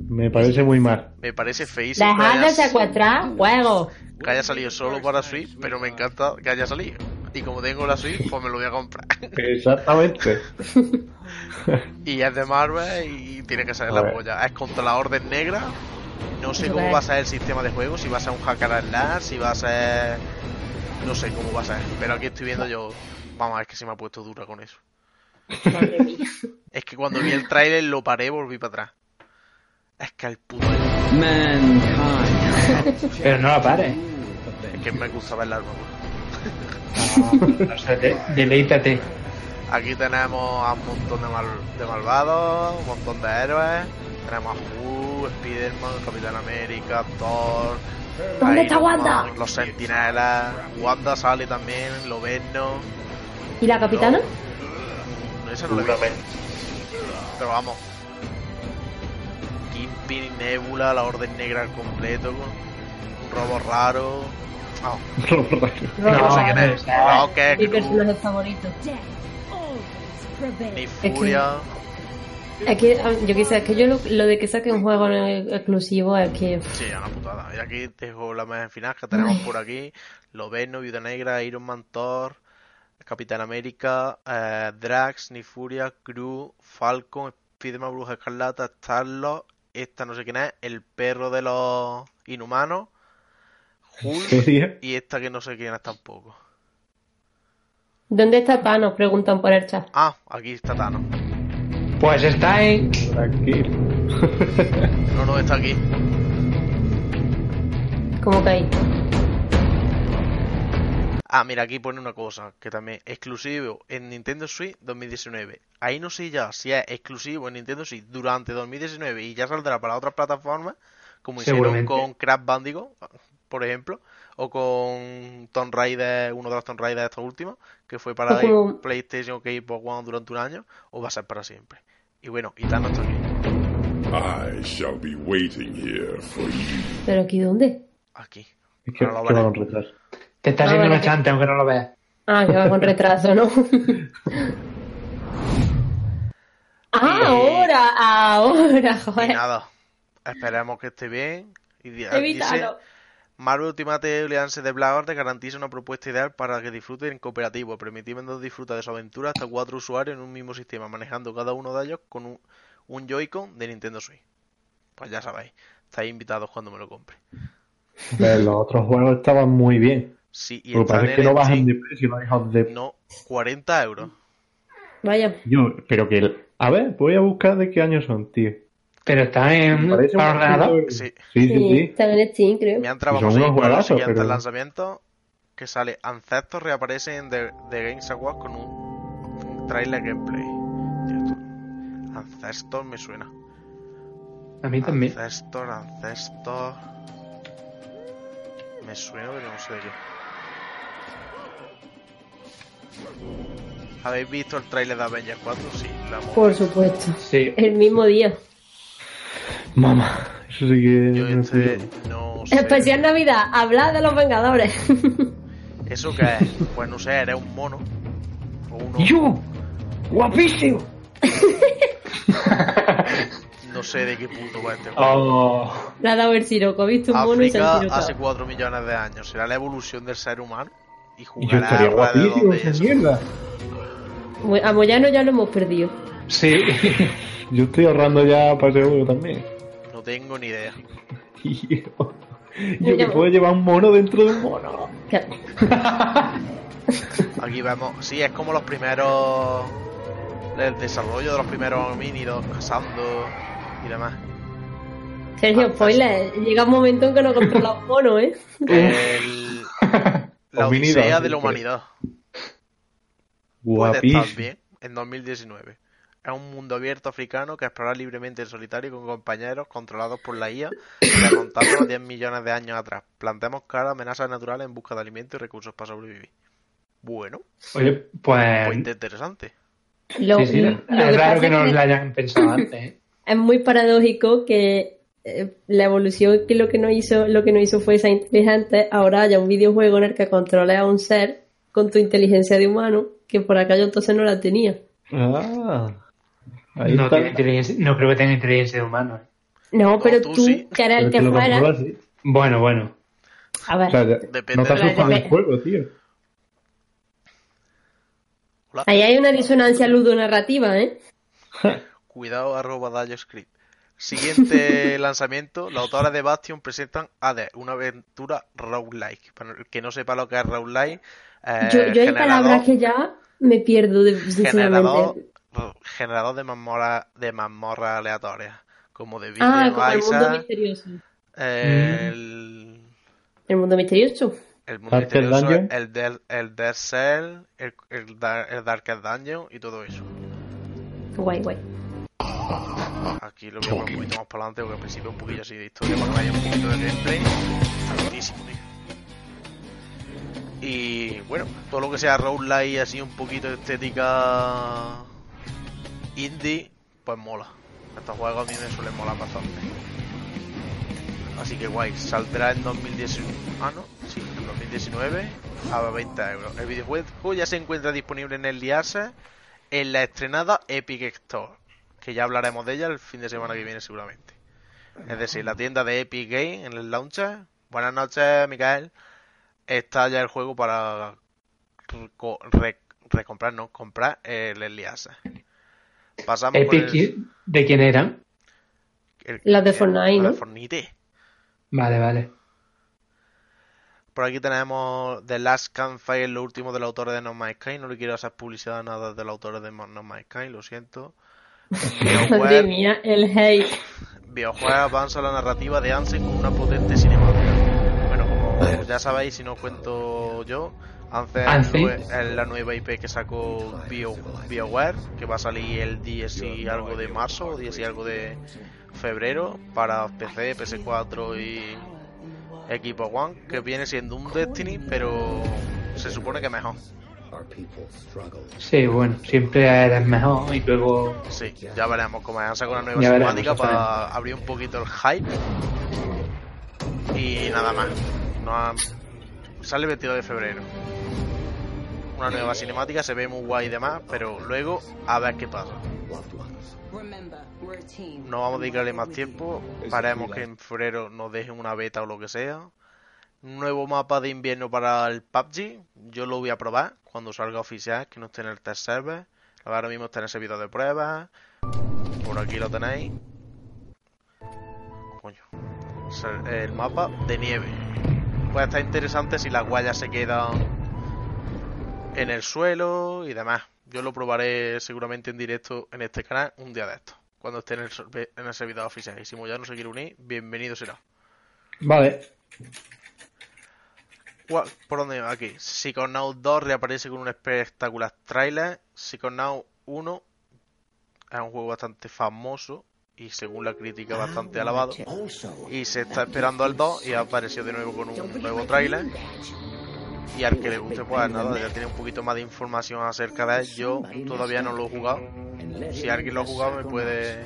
Me parece muy mal. Me parece feísimo Dejad de secuestrar juegos. que haya salido solo para Switch, pero me encanta que haya salido. Y como tengo la Switch, pues me lo voy a comprar. Exactamente. (laughs) Y es de Marvel y tiene que ser A la ver. polla. Es contra la Orden Negra. No sé cómo va a ser el sistema de juego, si va a ser un hacker and slash, si va a ser... No sé cómo va a ser, pero aquí estoy viendo yo... Vamos, es que se me ha puesto dura con eso. Es que cuando vi el tráiler lo paré y volví para atrás. Es que el puto... Mankind. (laughs) Pero no la pares. Es que me gusta ver la armadura. (laughs) O sea, de- deleítate. Aquí tenemos a un montón de, mal- de malvados, un montón de héroes. Tenemos a Hulk, Spiderman, Capitán América, Thor. ¿Dónde está Wanda? Man, Los Sentinelas. Wanda sale también, Loberno. ¿Y la capitana? No, esa no la visto. Pero vamos. Kingpin y Nebula, la Orden Negra al completo. Un robo raro. Ah, no sé quién es. no, Mi personaje favorito. ni Furia. Es que, ah, yo qué sé, es que yo lo, lo de que saque un juego exclusivo es que... Sí, una putada. Y aquí dejo la imagen final que tenemos por aquí. Loberno, Viuda Negra, Iron Man, Thor, Capitán América, eh, Drax, Nifuria, Crew, Falcon, Spiderman, Bruja Escarlata, Starlord, esta no sé quién es, el perro de los inhumanos, ¿En Hulk y esta que no sé quién es tampoco. ¿Dónde está Thanos? Preguntan por el chat. Ah, aquí está Thanos. Pues está en. Tranquilo. No, no, está aquí. ¿Cómo que ahí? Ah, mira, aquí pone una cosa, que también exclusivo en Nintendo Switch 2019. Ahí no sé ya si es exclusivo en Nintendo Switch durante 2019 y ya saldrá para otras plataformas, como hicieron con Crash Bandicoot, por ejemplo, o con Tomb Raider, uno de los Tomb Raider estos últimos, que fue para O como- PlayStation o Xbox One durante un año, o va a ser para siempre. Y bueno, y Thanos aquí. I shall be waiting here for you. ¿Pero aquí dónde? Aquí. Es que, Ahora lo que retraso. Te está Ah, haciendo que- chante, aunque no lo veas. Ah, que va con retraso, ¿no? (laughs) ah, ahora, ahora, Y joder. nada, esperemos que esté bien. Y dice. Marvel Ultimate Alliance de Blackguard te garantiza una propuesta ideal para que disfruten en cooperativo, permitiendo disfrutar de su aventura hasta cuatro usuarios en un mismo sistema, manejando cada uno de ellos con un, un Joy-Con de Nintendo Switch. Pues ya sabéis, estáis invitados cuando me lo compre. Pero los otros juegos estaban muy bien. Sí, y Lo que están pasa es que no bajan de precio, no de... No, 40 euros. Vaya. Yo, pero que... el- A ver, voy a buscar de qué año son, tío. Pero está en Me para ordenador. Sí. Sí, sí, Sí, sí. están en Steam, creo. Son seguir unos con los siguientes pero- lanzamientos, que sale Ancestor reaparece en The, The Games Awards con un trailer gameplay. Ancestor me suena. A mí también. Ancestor, Ancestor. Me suena, pero no sé de qué. ¿Habéis visto el trailer de Avengers 4? Sí, lo hemos Por supuesto. Sí. El mismo día. Mamá, eso sí que... Yo no sé yo. no sé. Especial Navidad, hablar de los Vengadores. (laughs) ¿Eso qué es? Pues no sé, eres un mono. O uno. ¡Yo! ¡Guapísimo! (laughs) No sé de qué punto va este juego. Oh, Le ha dado el siroco, ha visto un mono y se ha hace 4 millones de años. Será la evolución del ser humano. Y Y yo jugará guapísimo de esa mierda. A Moyano ya lo hemos perdido. sí. (laughs) Yo estoy ahorrando ya para ese juego también. No tengo ni idea. (laughs) Yo, yo que puedo llevar un mono dentro de un mono. (laughs) Aquí vemos, sí, es como los primeros. El desarrollo de los primeros homínidos cazando y demás. Sergio, spoiler, llega un momento en que no controla un mono, ¿eh? El, (laughs) la odisea de la humanidad. Puede estar Guapísimo. bien en 2019. Es un mundo abierto africano que explora libremente en solitario con compañeros controlados por la IA, remontando a (coughs) 10 millones de años atrás. Plantemos cara a amenazas naturales en busca de alimentos y recursos para sobrevivir. Bueno, Oye, pues. pues interesante. Lo, sí, sí, lo es raro que no que lo hayan pensado antes. ¿eh? (laughs) es muy paradójico que eh, la evolución que lo que no hizo, lo que no hizo fue esa inteligente, ahora haya un videojuego en el que controles a un ser con tu inteligencia de humano, que por aquello entonces no la tenía. Ah. Ahí No, está. tiene inteligencia- no creo que tenga inteligencia de humano. ¿eh? No, pero tú tú, sí. que eras el Pero que que lo fuera. Bueno, bueno. A ver, O sea, Depende no te de- asustas Depende- del juego, tío. ahí hay una disonancia ludonarrativa, ¿eh? (laughs) Cuidado, arroba Dayo Script. Siguiente (laughs) lanzamiento, los autores de Bastion presentan AD, una aventura roguelike. Para el que no sepa lo que es roguelike, eh, yo, yo hay palabras que ya me pierdo, de, sinceramente. generador de mazmorra, de mazmorra aleatorias, como de Ah, Beat'em como el mundo misterioso. eh, el, El mundo misterioso. el mundo misterioso, Dungeon. el, Del- el Dead Cell, el, el, Dar- el Darkest Dungeon y todo eso. Guay, guay. Aquí lo vemos un poquito más para adelante porque al principio un poquillo así de historia para que vaya un poquito de gameplay. Altísimo, tío. Y bueno, todo lo que sea roguelike así un poquito de estética indie, pues mola. Estos juegos a mí me suelen molar bastante. Así que guay, saldrá en 2019. Ah, no, sí, en 2019 a 20 euros. El videojuego ya se encuentra disponible en el Liase en la estrenada Epic Store, que ya hablaremos de ella el fin de semana que viene seguramente. Es decir, la tienda de Epic Game en el launcher. Buenas noches, Miguel. Está ya el juego para re- recomprar, no, comprar el Elias. Pasamos por Epic, el, ¿de quién eran? el- Las de Fortnite, la de ¿no? Fortnite. Vale, vale. Por aquí tenemos The Last Campfire, lo último del autor de No Man's Sky. No le quiero hacer publicidad a nada del autor de No Man's Sky, lo siento. (laughs) Madre mía, el hate. BioWare avanza la narrativa de Ansem con una potente cinemática. Bueno, ya sabéis, si no os cuento yo, Anthem Anthem. es la nueva IP que sacó Bio, BioWare, que va a salir el 10 y algo de marzo, o 10 y algo de febrero, para PC, PS4 y Equipo One, que viene siendo un Destiny, pero se supone que mejor. Sí, bueno, siempre eres mejor y luego Sí, ya veremos cómo. Han sacado una nueva cinemática para abrir un poquito el hype. Y nada más. No ha- Sale el 22 de febrero. Una nueva cinemática, se ve muy guay y demás, pero luego a ver qué pasa. No vamos a dedicarle más tiempo. Paremos que en febrero nos dejen una beta o lo que sea. Nuevo mapa de invierno para el PUBG. Yo lo voy a probar cuando salga oficial, que no esté en el test server. Ahora mismo está en el servidor de pruebas. Por aquí lo tenéis. Coño. El mapa de nieve. Puede estar interesante si las guayas se quedan en el suelo y demás. Yo lo probaré seguramente en directo en este canal un día de estos. Cuando esté en el, en el servidor oficial. Y si ya no se quiere unir, bienvenido será. Vale. ¿Por dónde? Aquí. Psychonaut 2 reaparece con un espectacular trailer. Psychonaut 1 es un juego bastante famoso y según la crítica bastante alabado. Y se está esperando al 2 y ha aparecido de nuevo con un nuevo trailer. Y al que le guste, pues nada, ya tiene un poquito más de información acerca de él. Yo todavía no lo he jugado. Si alguien lo ha jugado, me puede.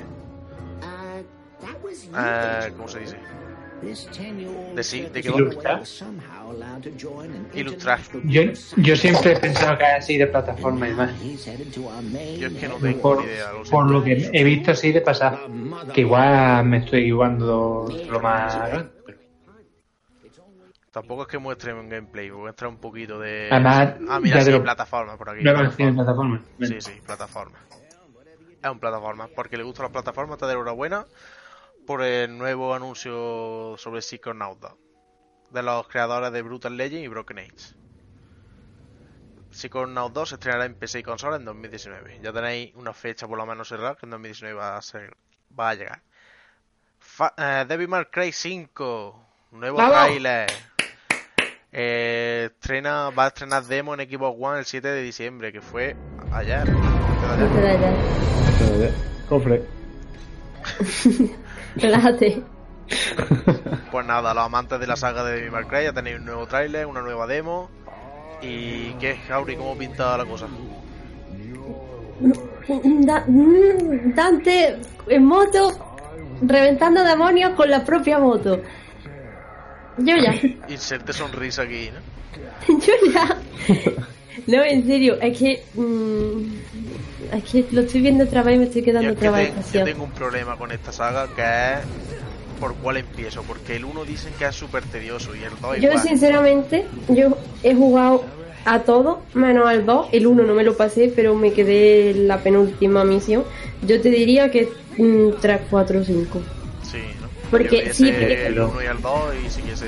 Eh, ¿Cómo se dice? De qué va. ilustrar. Ilustrar. Yo, yo siempre he pensado que es así de plataforma y demás. Yo es que no tengo Por, ni idea. Lo por lo que he visto así de pasar. Que igual me estoy jugando lo más. Tampoco es que muestre un gameplay, muestra un poquito de. Además, ah, mira, ya sí, lo- plataforma por aquí. De plataforma. plataforma. Sí, sí, plataforma. Es un plataforma. Porque le gustan las plataformas, te doy enhorabuena por el nuevo anuncio sobre Psychonaut 2, de los creadores de Brutal Legend y Broken Age. Psychonaut 2 se estrenará en PC y consola en 2019. Ya tenéis una fecha por lo menos cerrada que en 2019 va a, ser, va a llegar. Fa eh, Devil May Cry 5, nuevo ¡Vamos! trailer. Eh, estrena, va a estrenar demo en Xbox One el 7 de diciembre, que fue ayer. Cofre. (laughs) Relájate. Pues nada, los amantes de la saga de Devil May Cry ya tenéis un nuevo tráiler, una nueva demo. ¿Y qué, Jauri? ¿Cómo pinta la cosa? Da- mm, Dante en moto reventando demonios con la propia moto. Yo ya. (laughs) Inserte sonrisa aquí, ¿no? (laughs) Yo ya. No, en serio, es que. mm, es que lo estoy viendo otra vez y me estoy quedando que otra vez yo tengo un problema con esta saga que es por cuál empiezo. Porque el 1 dicen que es súper tedioso y el 2 Yo, igual. sinceramente, yo he jugado a todo, menos al 2. El 1 no me lo pasé, pero me quedé en la penúltima misión. Yo te diría que mm, 3, 4, 5. Sí, ¿no? Porque sí, el 1 y el 2 y siguiese...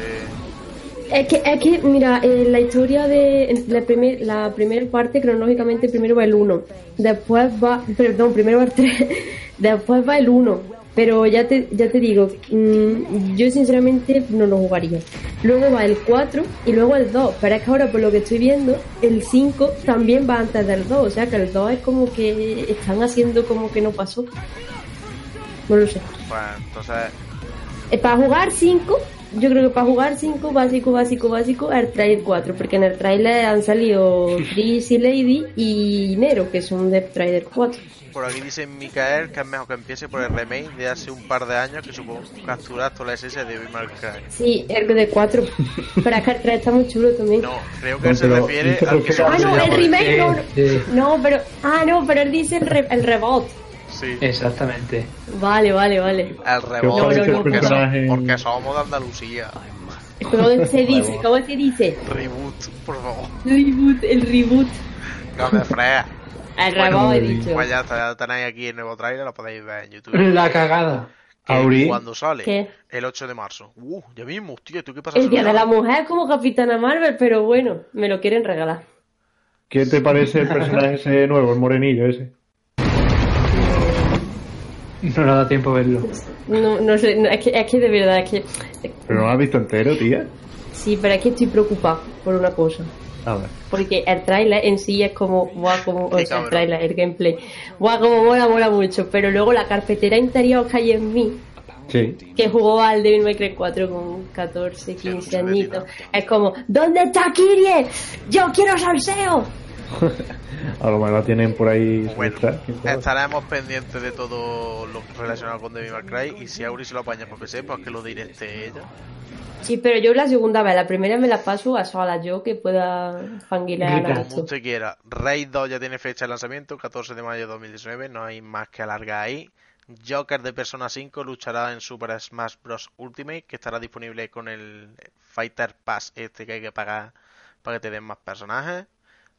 Es que, es que mira, eh, la historia de la, primer, la primera parte, cronológicamente, primero va el 1, después va, perdón, primero va el 3, (laughs) después va el 1, pero ya te, ya te digo, mm, yo sinceramente no lo jugaría. Luego va el 4 y luego el 2, pero es que ahora por lo que estoy viendo, el 5 también va antes del 2, o sea que el 2 es como que están haciendo como que no pasó. No lo sé. Pues entonces... Eh, Para jugar 5, yo creo que para jugar 5, básico, básico, básico, el trailer 4, porque en el trailer han salido (laughs) Tris y Lady y Nero, que son de trailer 4. Por aquí dice Mikael que es mejor que empiece por el remake de hace un par de años que supongo capturar toda la esencia de Cry. Sí, el de 4. Pero es que el 3 está muy chulo también. No, creo que No, se refiere (laughs) al que ah, no, el remake no. Sí, No, pero. Ah, no, pero él dice el, re- el rebot. Sí, Exactamente. Vale, vale, vale. el ¿Qué os rebote, el porque, personaje? so- porque somos de Andalucía. ¿Cómo se dice? ¿Cómo se dice? Reboot, por favor. Reboot, el reboot. No me freas. El Bueno, rebot, he dicho. Pues ya está, ya tenéis aquí el nuevo trailer, lo podéis ver en YouTube. La cagada. Auri. Cuando sale, ¿Qué? el 8 de marzo. Uh, ya mismo, hostia, ¿tú qué pasa? El día de la mujer como Capitana Marvel, pero bueno, me lo quieren regalar. ¿Qué te parece el (laughs) personaje ese nuevo, el morenillo ese? (laughs) No le da tiempo a verlo. No, no sé, no, es, que, es que de verdad, es que Pero no lo has visto entero, tía. Sí, pero es que estoy preocupada por una cosa. A ver. Porque el trailer en sí es como, guau, como, o sea, el trailer, el gameplay, guau, como mola, mola mucho. Pero luego la carpetera interior que hay en mí, Sí. que jugó al Devil May Cry 4 con 14, 15 añitos, es como, ¿dónde está Kirie? ¡Yo quiero salseo! A lo mejor la tienen por ahí. Bueno, estaremos pendientes de todo lo relacionado con Devil May Cry y si Auri se lo apaña por PC, pues que lo directe ella. Sí, pero yo la segunda vez, la primera me la paso a sola yo que pueda fanguilear a Como usted quiera. Raid 2 ya tiene fecha de lanzamiento, 14 de mayo de 2019, no hay más que alargar ahí. Joker de Persona 5 luchará en Super Smash Bros. Ultimate, que estará disponible con el Fighter Pass este que hay que pagar para que te den más personajes.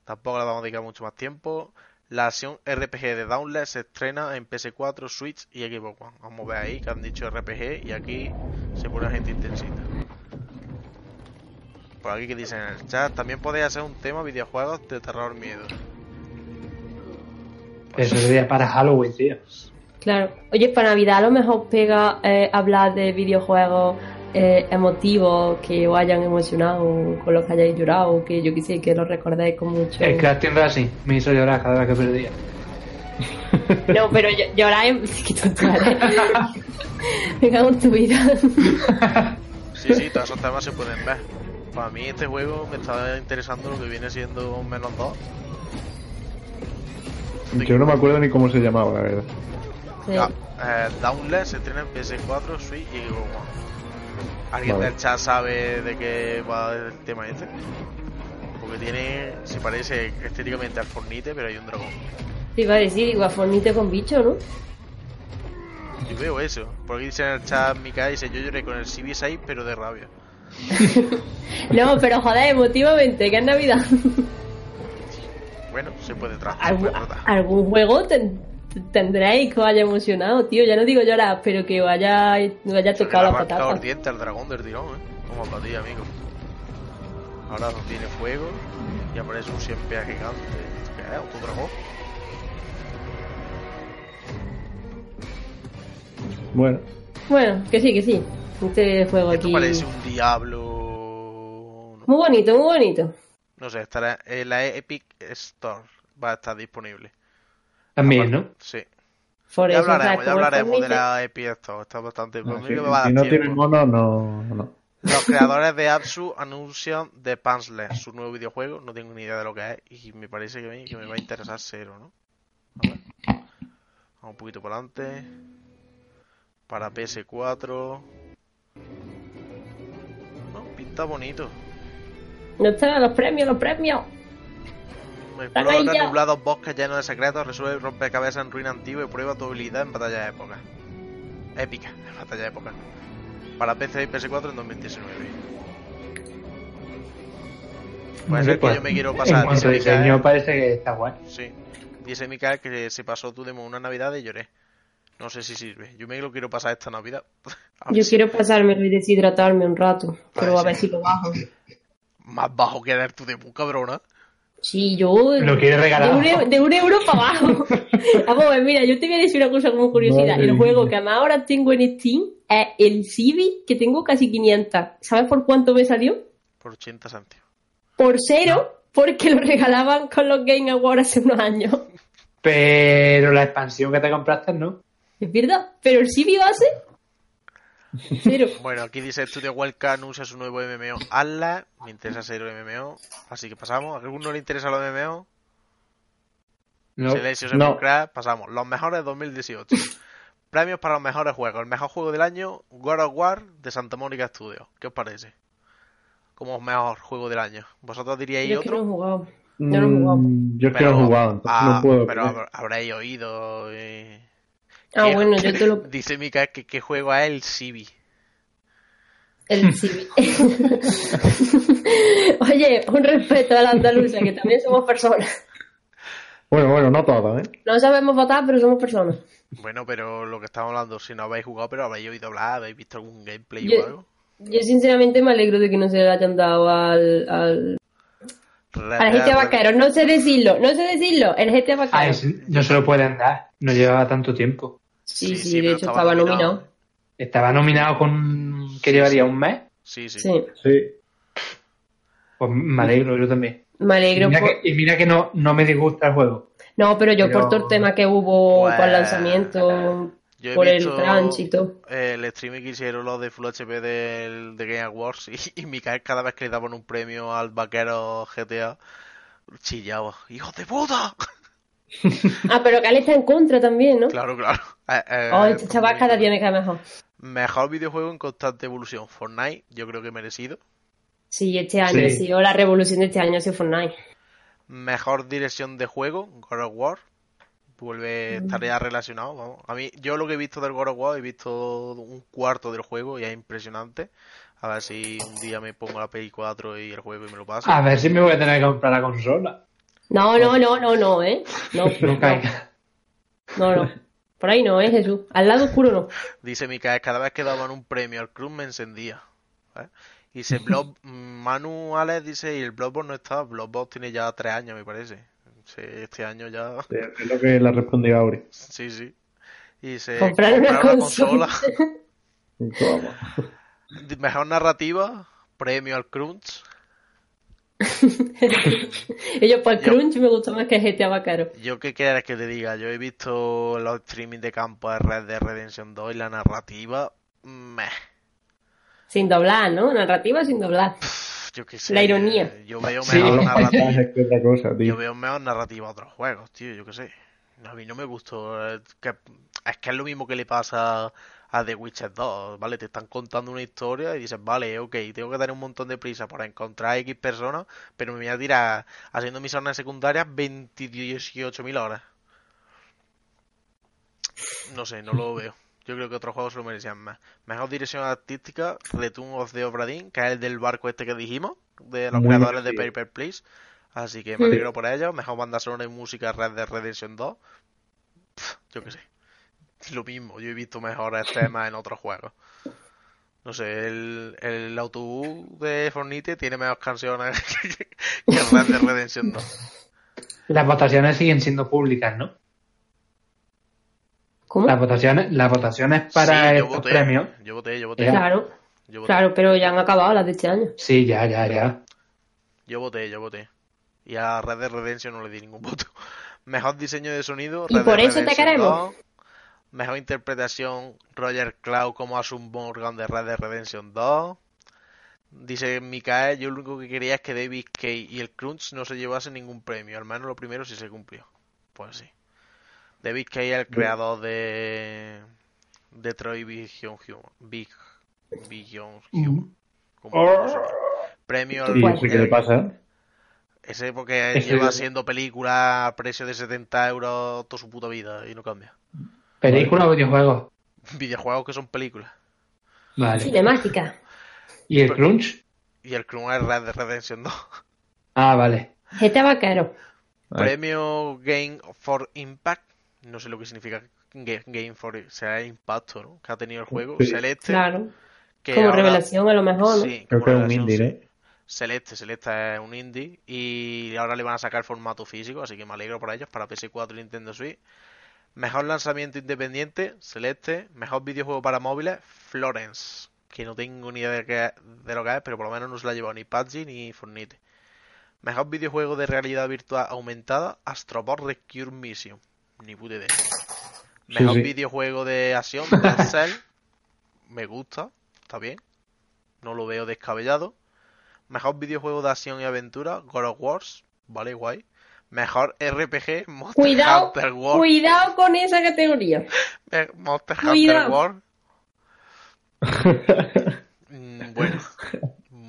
Tampoco le vamos a dedicar mucho más tiempo. La acción RPG de Dauntless se estrena en PS4, Switch y Xbox One. Vamos a ver ahí que han dicho RPG y aquí se pone gente intensita. Por aquí que dicen en el chat, también podéis hacer un tema videojuegos de terror miedo. Eso sería para Halloween, tío. Claro. Oye, para Navidad a lo mejor pega eh, hablar de videojuegos eh, emotivos que os hayan emocionado, con los que hayáis llorado, que yo quise que lo recordéis con mucho. El Team Racing me hizo llorar cada vez que perdía. No, pero llorar (laughs) en... Qué tonto eres. (laughs) Me cago en tu vida. Sí, sí, todos esos temas se pueden ver. Para mí este juego me está interesando lo que viene siendo un menos 2. Yo no me acuerdo ni cómo se llamaba, la verdad. Sí. Ah, eh, se estrena en PS4, Switch y Xbox One. ¿Alguien Vale. del chat sabe de qué va el tema este? Porque tiene, se parece estéticamente al Fornite, pero hay un dragón. Te iba a decir, digo, a fornite con bicho, ¿no? Yo veo eso. Porque dice en el chat Mika dice yo lloré con el CB6 pero de rabia. (laughs) No, pero joder, emotivamente, que es Navidad. Bueno, se puede tratar. Algún, algún juego ten- tendréis que os haya emocionado, tío. Ya no digo llorar, pero que os haya, os haya tocado ha la patata. el diente al dragón del tirón, ¿eh? Como para ti, amigo. Ahora no tiene fuego y aparece un siempre gigante. ¿Qué es? ¿Otro dragón? Bueno, Bueno, que sí, que sí. Este juego Esto aquí. parece un diablo. Muy bonito, muy bonito. No sé, estará en la Epic Store. Va a estar disponible. También, ¿no? Sí. Por Ya hablaremos, ya hablaremos de la Epic Store. Está bastante. Si, que me va a dar si no tiempo. tiene mono, no, no. Los creadores de Absu anuncian The Panzler, su nuevo videojuego. No tengo ni idea de lo que es y me parece que me, que me va a interesar cero, ¿no? A ver. Vamos un poquito para adelante. Para PS4. No, pinta bonito. No están los premios, los premios. Explora ahí ya. nublados bosques llenos de secretos, resuelve rompecabezas en ruina antigua y prueba tu habilidad en batalla de época. Épica, (laughs) en batalla de época. Para PC y PS4 en 2019. Puede ser que Pues, yo me quiero En pasar. cuanto a dice diseño parece que está guay. sí. Dice Mikael que se pasó tu demo una Navidad y lloré. No sé si sirve. Yo me lo quiero pasar esta Navidad. (laughs) Yo si- quiero pasármelo y deshidratarme un rato, pero Vale, a ver si lo bajo. (laughs) Más bajo que dar tu demo, cabrona. Sí, yo. Lo quiere regalar. De un, eu- de un euro para abajo. (laughs) Vamos a ver, mira, yo te voy a decir una cosa como curiosidad. Madre el juego mía. que más ahora tengo en Steam es el Civi, que tengo casi 500. ¿Sabes por cuánto me salió? Por 80 céntimos. Por cero, porque lo regalaban con los Game Awards hace unos años. Pero la expansión que te compraste, ¿no? Es verdad, pero el Civi base. Cero. (laughs) Bueno, aquí dice Studio Wildcard anuncia su nuevo MMO Atlas. Me interesa cero MMO. Así que pasamos. ¿A alguno le interesa los MMO? No. Silencio No. Pasamos. Los mejores 2018. (laughs) Premios para los mejores juegos. El mejor juego del año, God of War de Santa Mónica Studios. ¿Qué os parece? Como mejor juego del año. ¿Vosotros diríais Yo es que no he otro? jugado. Yo no he jugado. Mm, Yo es que no he jugado, entonces ah, no puedo. pero habréis oído. eh, Ah, ¿qué- bueno, yo te lo. (laughs) Dice Mika que, que juego es el Civi. El (laughs) Civi. (laughs) Oye, un respeto a la andaluza, que también somos personas. Bueno, bueno, no todo, ¿eh? No sabemos votar, pero somos personas. Bueno, pero lo que estamos hablando, si no habéis jugado, pero habéis oído hablar, habéis visto algún gameplay Yo- o algo. Yo sinceramente me alegro de que no se le hayan dado al, al, al GT Vaquero. No sé decirlo, no sé decirlo. El GT Ah, Vaquero. es- no se lo pueden dar. No llevaba tanto tiempo. Sí, Sí, de hecho estaba estaba nominado. nominado. Estaba nominado con... que llevaría un mes? Sí, sí. Sí. Sí. Pues me alegro, yo también. Me alegro y mira, por... que, y mira que no, no me disgusta el juego. No, pero yo Pero- por todo el tema que hubo Pues, con el lanzamiento, por el todo. el streaming que hicieron los de Full HP del, de Game Awards y, y Mikael cada vez que le daban un premio al vaquero GTA chillaba. ¡Hijo de puta! (laughs) Ah, pero que él está en contra también, ¿no? Claro, claro. Eh, eh, Oh, este chaval cada día me cae mejor. Mejor videojuego en constante evolución. Fortnite, yo creo que merecido. Sí, este año Sí. ha sido la revolución de este año, ha sido Fortnite. Mejor dirección de juego, God of War. Vuelve, estaría relacionado, vamos. A mí, yo lo que he visto del God of War, he visto un cuarto del juego y es impresionante. A ver si un día me pongo la Play 4 y el juego y me lo paso. A ver si me voy a tener que comprar la consola. No, no, no, no, no, ¿eh? No, (laughs) No caiga. no, no. Por ahí no, ¿eh, Jesús? Al lado oscuro no. Dice Mikael, cada vez que daban un premio al Cruz me encendía. ¿eh? Y dice Blob, (laughs) Manu Alex dice, y el Bloodborne no está, Bloodborne tiene ya tres años, me parece. Sí, este año ya, Sí, Es lo que le a Auri. sí, sí. Y Comprar una consola. (laughs) Mejor narrativa, premio al Crunch. (laughs) Ellos, pues Yo- Crunch me gustó más que GTA Vaquero. Yo qué quieres que te diga, yo he visto los streaming de campo de Red Dead Redemption 2 y la narrativa, meh. Sin doblar, ¿no? Narrativa sin doblar. Yo qué sé. La ironía. Yo veo Sí. mejor Los narrativa. cosa, Yo veo mejor narrativa a otros juegos, tío, yo qué sé. A mí no me gustó. eh, que- es que es lo mismo que le pasa a The Witcher 2, ¿vale? Te están contando una historia y dices, vale, ok, tengo que tener un montón de prisa para encontrar X personas, pero me voy a tirar haciendo misiones secundarias 28.000 horas. No sé, no lo (laughs) veo. Yo creo que otros juegos se lo merecían más. Mejor dirección artística, Return of the Obra Dinn, que es el del barco este que dijimos, de los Muy creadores de. Paper Please. Así que me alegro por ello. Mejor banda sonora y música Red Dead Redemption 2. Pff, yo qué sé. Lo mismo, yo he visto mejores temas en otros juegos. No sé, el, el autobús de Fornite tiene menos canciones (laughs) que, que Red Dead Redemption 2. Las votaciones siguen siendo públicas, ¿no? ¿Cómo? Las votaciones, las votaciones para Sí, yo estos voté, premios. Yo voté, yo voté. Claro, Yo voté, claro, pero ya han acabado las de este año. Sí, ya, ya, ya. yo voté, yo voté. Y a Red Dead Redemption no le di ningún voto. (laughs) Mejor diseño de sonido. Y por eso te queremos. 2. Mejor interpretación Roger Cloud como Asum Morgan de Red Dead Redemption 2. Dice Mikael, yo lo único que quería es que David Kay y el Crunch no se llevasen ningún premio. Al menos lo primero sí se cumplió. Pues sí. David Kay es el creador de Detroit Beyond Human. Big Beyond Human. Sé. Premio al ¿Y Pues- ese qué le pasa? ese porque lleva haciendo película a precio de 70 euros toda su puta vida y no cambia. ¿Película o videojuegos? Videojuegos que son películas. Vale. Cinemática. ¿Y el crunch? Y el Crown es Red Dead Redemption 2. Ah, vale. GTA Vaquero. Premio Game for Impact. No sé lo que significa Ga- Game for... Será el impacto, ¿no? Que ha tenido el juego. Sí. Celeste. Claro. que Como ahora- revelación a lo mejor, ¿no? Sí, Creo como que es un indie, sí. ¿no? Celeste, Celeste es un indie y ahora le van a sacar formato físico, así que me alegro por ellos para PS4 y Nintendo Switch. Mejor lanzamiento independiente, Celeste. Mejor videojuego para móviles, Florence. Que no tengo ni idea de, qué- de lo que es, pero por lo menos no se la ha llevado ni PUBG ni Fortnite. Mejor videojuego de realidad virtual aumentada, Astrobot Rescue Mission. Ni puta idea. Mejor sí. videojuego de acción, Dead (laughs) Cell. Me gusta, está bien. No lo veo descabellado. Mejor videojuego de acción y aventura, God of Wars. Vale, guay. Mejor RPG, Monster Cuidado, Hunter World. cuidado con esa categoría. Eh, Monster Hunter. World. (laughs) Mm, bueno,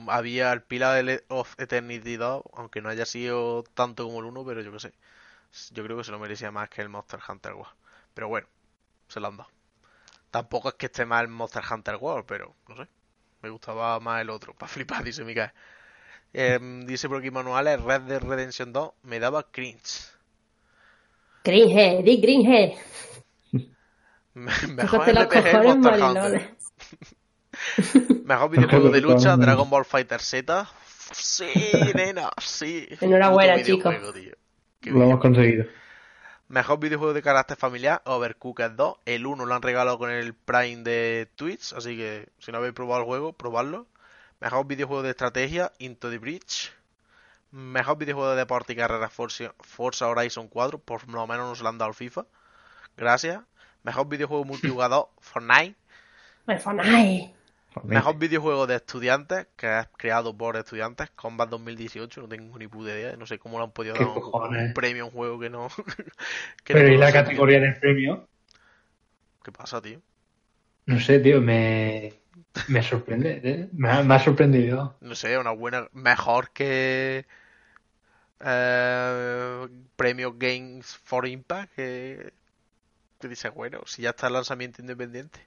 había el Pillar of Eternity 2, aunque no haya sido tanto como el 1, pero yo qué sé. Yo creo que se lo merecía más que el Monster Hunter World. Pero bueno, se lo han dado. Tampoco es que esté mal el Monster Hunter World, pero no sé. Me gustaba más el otro. (laughs) Para flipar, dice Mikael. Em, dice por aquí Manuales, Red Dead Redemption 2 me daba cringe. Greenhead, di Greenhead. Mejor RPG Monster. Hunter. (laughs) Mejor videojuego de lucha. Dragon Ball Fighter Z. Sí, nena, sí. Enhorabuena, chicos. Lo hemos conseguido. Mejor videojuego de carácter familiar, Overcooked 2. El 1 lo han regalado con el Prime de Twitch, así que si no habéis probado el juego, probadlo. Mejor videojuego de estrategia, Into the Breach. Mejor videojuego de deporte y carrera Forza, Forza Horizon 4, por lo menos nos lo han dado al FIFA. Gracias. Mejor videojuego multijugador (laughs) Fortnite. Fortnite. Mejor videojuego de estudiantes, que es creado por estudiantes, Combat 2018, no tengo ni puta idea, no sé cómo le han podido ¿Qué dar un, premio a un juego que no... (laughs) que Pero no ¿y la categoría del premio? ¿Qué pasa, tío? No sé, tío, me, me sorprende. ¿eh? Me, ha, me ha sorprendido. No sé, una buena... Mejor que... eh, premio Games for Impact, que... Que dice, bueno, si ya está el lanzamiento independiente.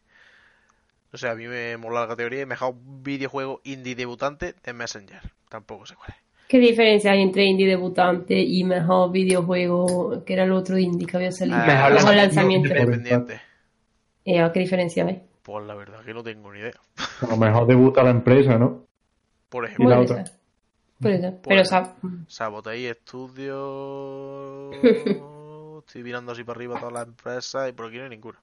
No sé, a mí me mola la categoría. Mejor videojuego indie debutante de Messenger. Tampoco sé cuál es. ¿Qué diferencia hay entre indie debutante y mejor videojuego, que era el otro indie que había salido? Ah, Mejor Mejor lanzamiento. lanzamiento. Independiente. Eh, ¿Qué diferencia hay? Pues la verdad que no tengo ni idea. A lo mejor debuta la empresa, ¿no? Por Y ejemplo, la Puede otra. Pero, o ser. sea, Sabotage Studio. (laughs) Estoy mirando así para arriba todas las empresas y por aquí no hay ninguna.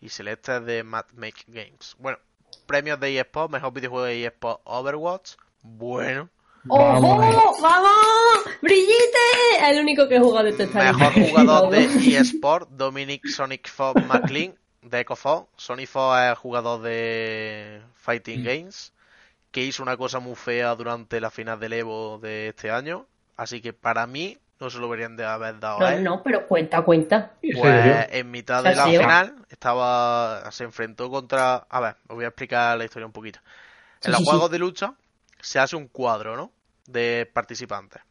Y Celeste es de Make Games. Bueno, premios de eSport, mejor videojuego de eSport Overwatch. Bueno, ¡Ojo! Vamos. ¡Vamos! ¡Brillite! El único que he jugado de testar. mejor jugador de (laughs) eSport, Dominic Sonic Fox McLean de EcoFox. Sonic Fox es el jugador de Fighting Games que hizo una cosa muy fea durante la final del Evo de este año. Así que para mí no se lo deberían de haber dado a No, él. no, pero cuenta, cuenta. ¿En Pues en mitad de la final estaba se enfrentó contra, a ver, os voy a explicar la historia un poquito. Sí, En los sí, sí. juegos de lucha se hace un cuadro, ¿no? De participantes.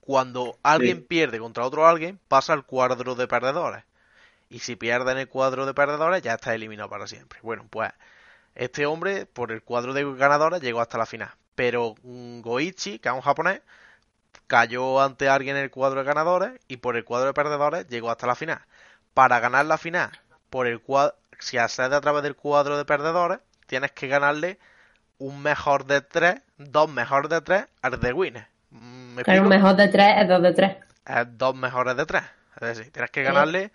Cuando alguien pierde contra otro alguien, pasa al cuadro de perdedores. Y si pierde en el cuadro de perdedores, ya está eliminado para siempre. Bueno, pues este hombre, por el cuadro de ganadores, llegó hasta la final. Pero mm, Goichi, que es un japonés, cayó ante alguien en el cuadro de ganadores y por el cuadro de perdedores llegó hasta la final. Para ganar la final, por el cuadro, si accedes a través del cuadro de perdedores, tienes que ganarle un mejor de tres, dos mejores de tres al de winner. Mm, ¿Me Claro, un mejor de tres es dos de tres. Es dos mejores de tres. Es decir, tienes que ganarle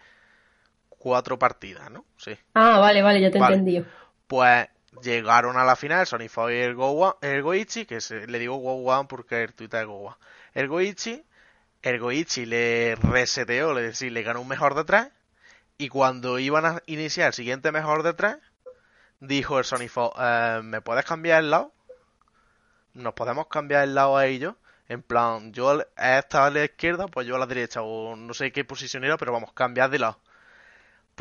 cuatro partidas, ¿no? Sí. Ah, vale, vale, ya te he Vale. entendido. Pues llegaron a la final Sony Fox y el, Go el Goichi, que se, le digo Go One porque el Twitter es Go One. El Goichi, el Goichi le reseteó, es decir, le ganó un mejor de tres. Y cuando iban a iniciar el siguiente mejor de tres, dijo el Sony Fox, eh, ¿me puedes cambiar el lado? Nos podemos cambiar el lado a ellos. En plan, yo estado a la izquierda, pues yo a la derecha, o no sé qué posición era, pero vamos, cambiar de lado.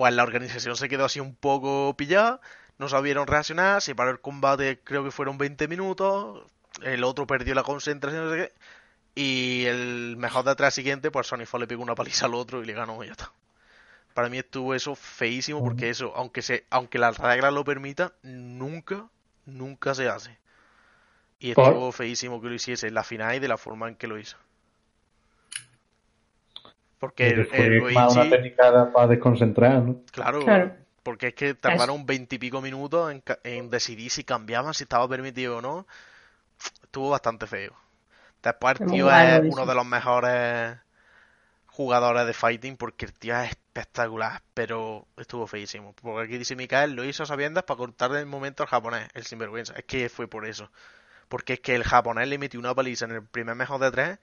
Pues la organización se quedó así un poco pillada, no sabieron reaccionar, se paró el combate, creo que fueron 20 minutos, el otro perdió la concentración, no sé qué, y el mejor de atrás siguiente, pues Sony Fox le pegó una paliza al otro y le ganó y ya está. Para mí estuvo eso feísimo porque eso, aunque se, aunque las reglas lo permitan, nunca, nunca se hace. Y ¿Por? estuvo feísimo que lo hiciese en la final y de la forma en que lo hizo. Porque el, Fue el más una técnica para desconcentrar, ¿no? Claro, Claro. porque es que tardaron veintipico minutos en, ca- en decidir si cambiaban, si estaba permitido o no. Estuvo bastante feo. Después el tío es eso. uno de los mejores jugadores de fighting porque el tío es espectacular, pero estuvo feísimo. Porque aquí dice Mikael, lo hizo sabiendas para cortarle el momento al japonés, el sinvergüenza. Es que fue por eso. Porque es que el japonés le metió una paliza en el primer mejor de tres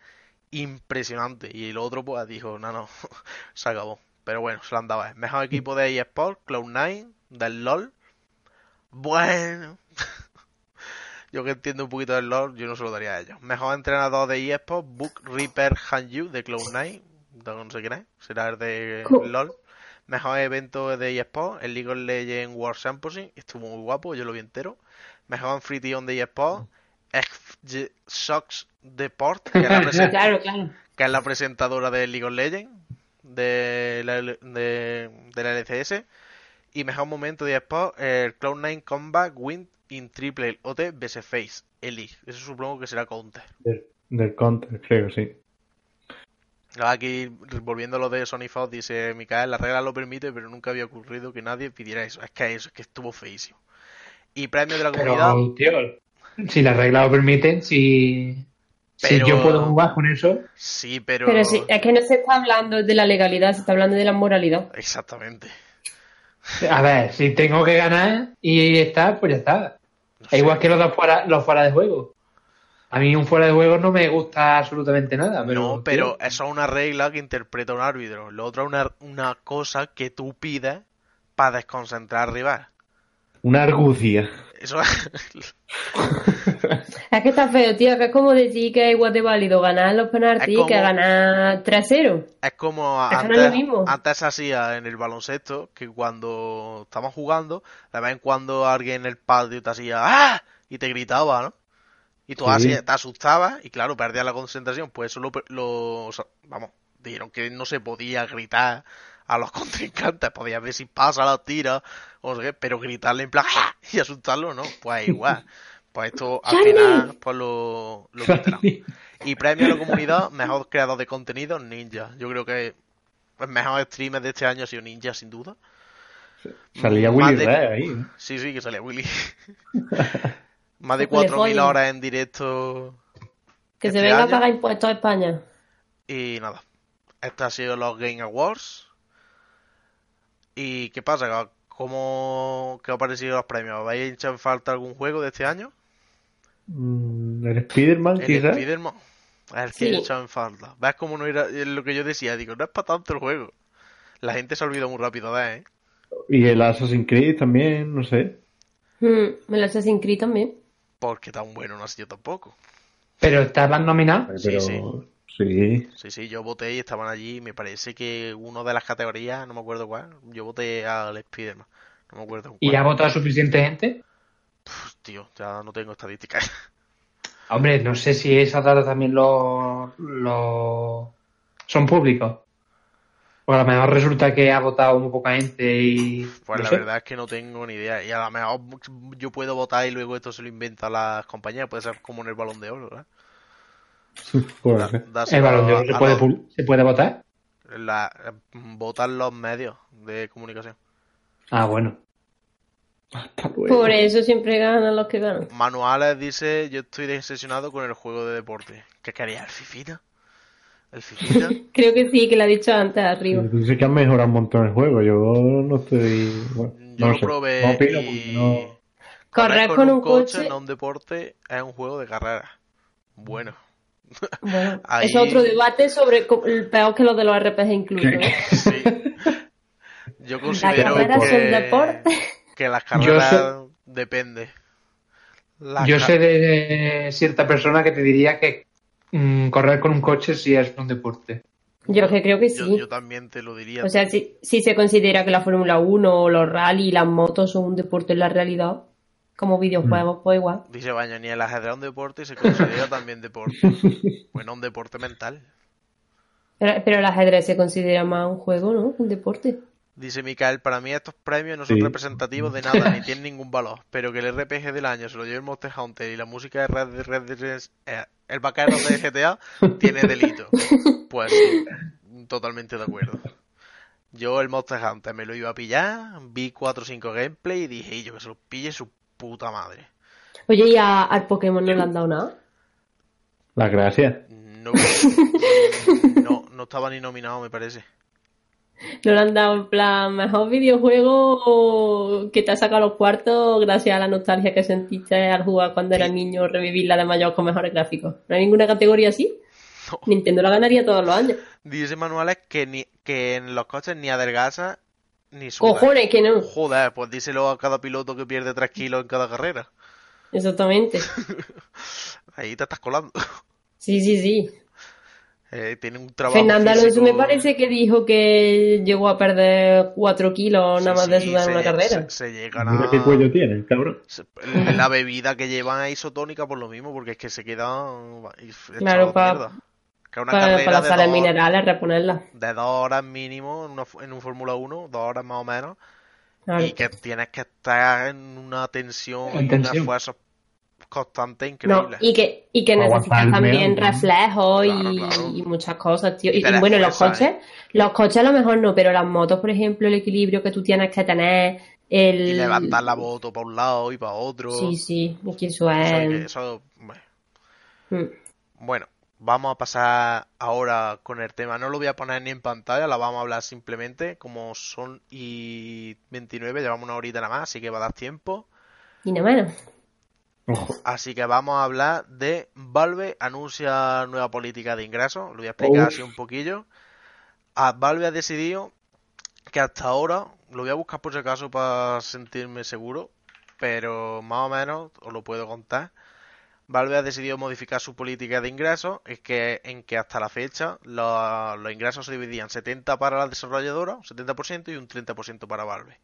impresionante. Y el otro pues dijo, no, no, (laughs) se acabó. Pero bueno, se lo han dado. Mejor equipo de eSport, Cloud9, del LOL. Bueno. (laughs) yo que entiendo un poquito del LOL, yo no se lo daría a ellos. Mejor entrenador de eSport, Book Reaper Hanyu de Cloud9. No sé quién es, será el de Cool. LOL. Mejor evento de eSport, el League of Legends World Championship. Estuvo muy guapo, yo lo vi entero. Mejor anfitrión de eSport, FG Sox Deport, que es la (laughs) presen- Claro, claro. que es la presentadora de League of Legends de la, L- de, de la LCS y mejor momento de Sport el Cloud9 Combat Win in Triple OT vs Face Elite eso supongo que será Counter. Del, del counter, creo, sí. aquí volviendo a lo de Sony Fox dice Mikael la regla lo permite pero nunca había ocurrido que nadie pidiera eso. Es que eso es que estuvo feísimo. Y premio de la comunidad. Pero, tío, si las reglas lo permiten, si, si yo puedo jugar con eso, sí pero, Pero sí, es que no se está hablando de la legalidad, se está hablando de la moralidad. exactamente a ver, si tengo que ganar y está, pues ya está. No sé. Es igual que los dos fuera, los fuera de juego. A mí un fuera de juego no me gusta absolutamente nada. Pero, no, pero eso es una regla que interpreta un árbitro. Lo otro es una, una cosa que tú pides para desconcentrar al rival. Una argucia. Eso (laughs) es... Que está feo, tío, que es como decir que es igual de válido ganar los penaltis como- que ganar 3-0. Es como Es antes, antes se hacía en el baloncesto, que cuando estábamos jugando, de vez en cuando alguien en el patio te hacía ¡Ah! y te gritaba, ¿no? Y tú Sí. así te asustabas y claro, perdías la concentración. Pues eso lo, lo- o sea, vamos, dijeron que no se podía gritar a los (laughs) contrincantes, podías ver si pasa la tira, o no sé qué, pero gritarle en plan ¡Ah! y asustarlo, ¿no, pues igual. Pues esto al final pues lo, lo. Y premio a la comunidad, mejor creador de contenido, Ninja. Yo creo que el mejor streamer de este año ha sido Ninja, sin duda. Salía Willy de- ahí. ¿no? Sí, sí, que salía Willy. (laughs) Más de Que le 4.000 follen. horas en directo. Que se Este venga a pagar impuestos a España. Y nada. Estos han sido los Game Awards. ¿Y qué pasa? ¿Cómo qué os ha parecido los premios? ¿Vais a echar en falta algún juego de este año? Mm, El Spider-Man, El quizás. Spider-Man. Es el que Sí. he echado en falta. ¿Ves cómo no era lo que yo decía? Digo, no es para tanto el juego. La gente se olvida muy rápido de ¿eh? Y el Assassin's Creed también, no sé. Me lo Assassin's Creed también. Porque tan bueno no ha sido tampoco. pero estaban nominados. Sí, Pero sí. Sí. Sí, sí, yo voté y estaban allí. Me parece que uno de las categorías, no me acuerdo cuál, yo voté al Spider-Man. No me acuerdo cuál. ¿Y ha votado suficiente gente? Tío, ya no tengo estadísticas. (laughs) Hombre, no sé si esas datas también lo, lo- son públicos. Porque a lo mejor resulta que ha votado muy poca gente y. Pues no la sé. verdad es que no tengo ni idea. Y a lo mejor yo puedo votar y luego esto se lo inventa las compañías. Puede ser como en el balón de oro, ¿verdad? (laughs) Da- ¿El balón de oro se puede, los- se puede votar? la- votan los medios de comunicación. Ah, bueno. Hasta luego. Por eso siempre ganan los que ganan. Manuales dice, yo estoy decepcionado con el juego de deporte. ¿Qué quería? ¿El Fifita? ¿El Fifita? (laughs) Creo que sí, que lo ha dicho antes arriba. Dice que han mejorado un montón el juego. Yo no estoy. bueno, Yo no lo sé. probé No opino y... no. Correr con un coche. no un deporte, es un juego de carrera. Bueno. Bueno, (laughs) Ahí- es otro debate sobre el peor que los de los RPG incluso. ¿eh? (laughs) Sí. Yo La considero carrera es un que, deporte. (laughs) que las Yo carreras depende. Las Yo sé de cierta persona que te diría que mm, correr con un coche sí es un deporte. Yo que creo que yo, sí. yo también te lo diría. O sea, si, si se considera que la Fórmula 1 o los rally y las motos son un deporte en la realidad, como videojuegos, pues igual. Dice Baño, ni el ajedrez es un deporte y se considera (laughs) también deporte. (laughs) Bueno, un deporte mental. Pero, pero el ajedrez se considera más un juego, ¿no? Un deporte. Dice Mikael, para mí estos premios no son Sí. representativos de nada, ni (laughs) tienen ningún valor, pero que el RPG del año se lo lleve el Monster Hunter y la música de Red Dead Redemption, eh, el vaquero de GTA, tiene delito. Pues sí, totalmente de acuerdo. Yo el Monster Hunter me lo iba a pillar, vi 4 o 5 gameplay y dije, "Y yo que se lo pille su puta madre. Oye, ¿y a- al Pokémon no le han dado nada? Las gracias. No, (laughs) no, no estaba ni nominado, me parece. No le han dado en plan mejor videojuego que te ha sacado los cuartos gracias a la nostalgia que sentiste al jugar cuando eras niño, revivirla de mayor con mejores gráficos. ¿No hay ninguna categoría así? No. Nintendo la ganaría todos los años. Dice Manuales que, ni, que en los coches ni adelgaza ni suda. Cojones, que no. Joder, pues díselo a cada piloto que pierde 3 kilos en cada carrera. Exactamente. (laughs) Ahí te estás colando. Sí, sí, sí. Eh, tiene un trabajo Fernando Alonso me parece que dijo que llegó a perder 4 kilos nada más Sí, de sudar una carrera. Se, se llegan a... qué cuello tiene, cabrón. se- La bebida que llevan es isotónica por lo mismo, porque es que se quedan... Claro, echados pa- mierda. Que una Para, carrera para las de sales dos- minerales, reponerlas. de dos horas mínimo en, una, en un Fórmula 1, dos horas más o menos, Claro. y que tienes que estar en una tensión En y un esfuerzo constante No, increíble. y que, y que necesitas también reflejos Claro, y, claro. y muchas cosas, tío. Y Y, bueno, los fuerza, coches, los coches a lo mejor no, pero las motos, por ejemplo, el equilibrio que tú tienes que tener, el... Y levantar la moto para un lado y para otro. Sí, sí, es que eso es... eso, bueno. Mm. Bueno, vamos a pasar ahora con el tema. No lo voy a poner ni en pantalla, la vamos a hablar simplemente. Como son y 29, llevamos una horita nada más, así que va a dar tiempo. Y nada. Ojo. Así que vamos a hablar de Valve anuncia nueva política de ingresos. Lo voy a explicar Uf. así un poquillo. A Valve ha decidido que hasta ahora, lo voy a buscar por si acaso para sentirme seguro, pero más o menos os lo puedo contar. Valve ha decidido modificar su política de ingresos, es que en que hasta la fecha los, ingresos se dividían 70 para la desarrolladora, un 70% y un 30% para Valve.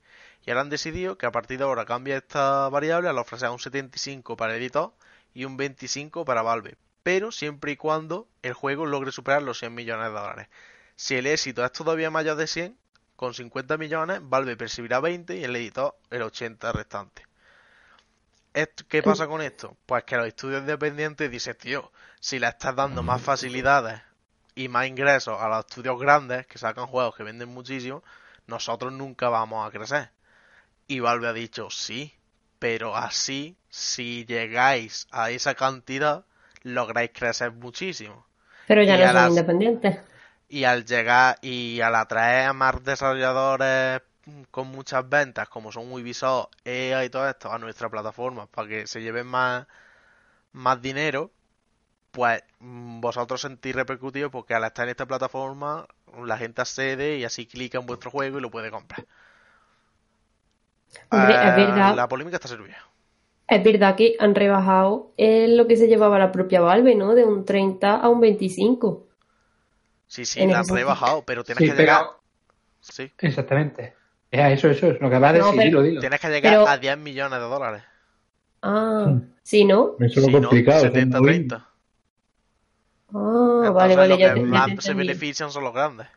Y ahora han decidido que a partir de ahora cambia esta variable al ofrecer un 75 para el editor y un 25 para Valve, pero siempre y cuando el juego logre superar los 100 millones de dólares. Si el éxito es todavía mayor de 100, con 50 millones, Valve percibirá 20 y el editor el 80 restante. ¿Qué pasa con esto? Pues que los estudios independientes dicen, tío, si le estás dando más facilidades y más ingresos a los estudios grandes que sacan juegos que venden muchísimo, nosotros nunca vamos a crecer. Y Valve ha dicho, sí, pero así, si llegáis a esa cantidad, lográis crecer muchísimo. Pero ya Y no son las- independientes. Y al llegar y al atraer a más desarrolladores con muchas ventas, como son Ubisoft, EA y todo esto, a nuestra plataforma, para que se lleven más, más dinero, pues mm, vosotros sentís repercutido porque al estar en esta plataforma, la gente accede y así clica en vuestro juego y lo puede comprar. Hombre, Eh, es verdad. La polémica está servida. Es verdad que han rebajado eh, lo que se llevaba la propia Valve, ¿no? De un 30 a un 25. Sí, sí, la han rebajado, pero tienes Sí, que llegar. pero... Sí, Exactamente. Ya, eso, eso es lo que va a decir, No, pero- dilo, dilo. tienes que llegar Pero- a 10 millones de dólares. Ah, sí, ¿no? Eso es lo no, complicado. son 70-30. Ah, Entonces, vale, vale, los ya, que te- ya más se benefician son los grandes.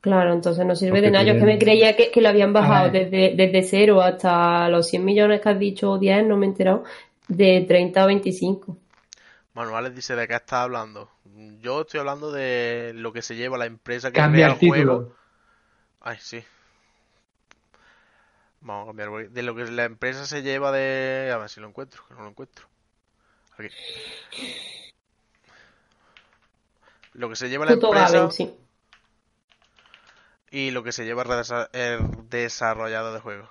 Claro, entonces no sirve Porque de nada. Yo es que me creía que, que lo habían bajado desde, desde cero hasta los 100 millones que has dicho, o 10, no me he enterado, de 30 a 25. Manuales dice de qué estás hablando. Yo estoy hablando de lo que se lleva la empresa que Cambia crea el título. juego. Ay, sí. Vamos a cambiar. De lo que la empresa se lleva de. A ver si lo encuentro, que no lo encuentro. Aquí. Lo que se lleva la empresa Gaben, sí. y lo que se lleva el desarrollador de juegos.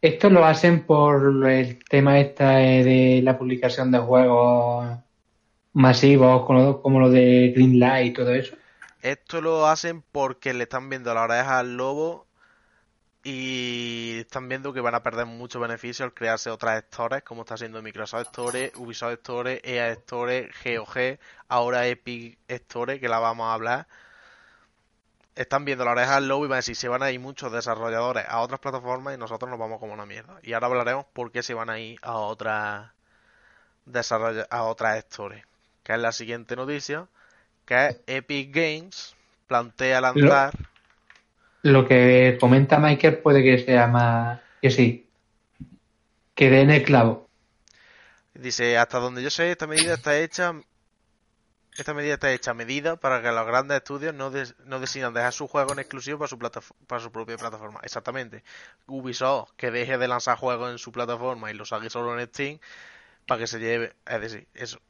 Esto lo hacen por el tema esta de la publicación de juegos masivos, como lo, como lo de Greenlight y todo eso. Esto lo hacen porque le están viendo la oreja al lobo y están viendo que van a perder mucho beneficio al crearse otras stores, como está haciendo Microsoft Store, Ubisoft Store, EA Store, GOG, ahora Epic Store, que la vamos a hablar. Están viendo la oreja al lobo y van a decir, se van a ir muchos desarrolladores a otras plataformas y nosotros nos vamos como una mierda. Y ahora hablaremos por qué se van a ir a otras a otras stores, que es la siguiente noticia que Epic Games plantea lanzar. Lo que comenta Michael puede que sea más que sí. Que den el clavo. Dice, hasta donde yo sé, esta medida está hecha. Esta medida está hecha a medida para que los grandes estudios no, des- no decidan dejar su juego en exclusivo para su, plataf- para su propia plataforma. Exactamente. Ubisoft que deje de lanzar juegos en su plataforma y los haga solo en Steam para que se lleve. Es decir, eso.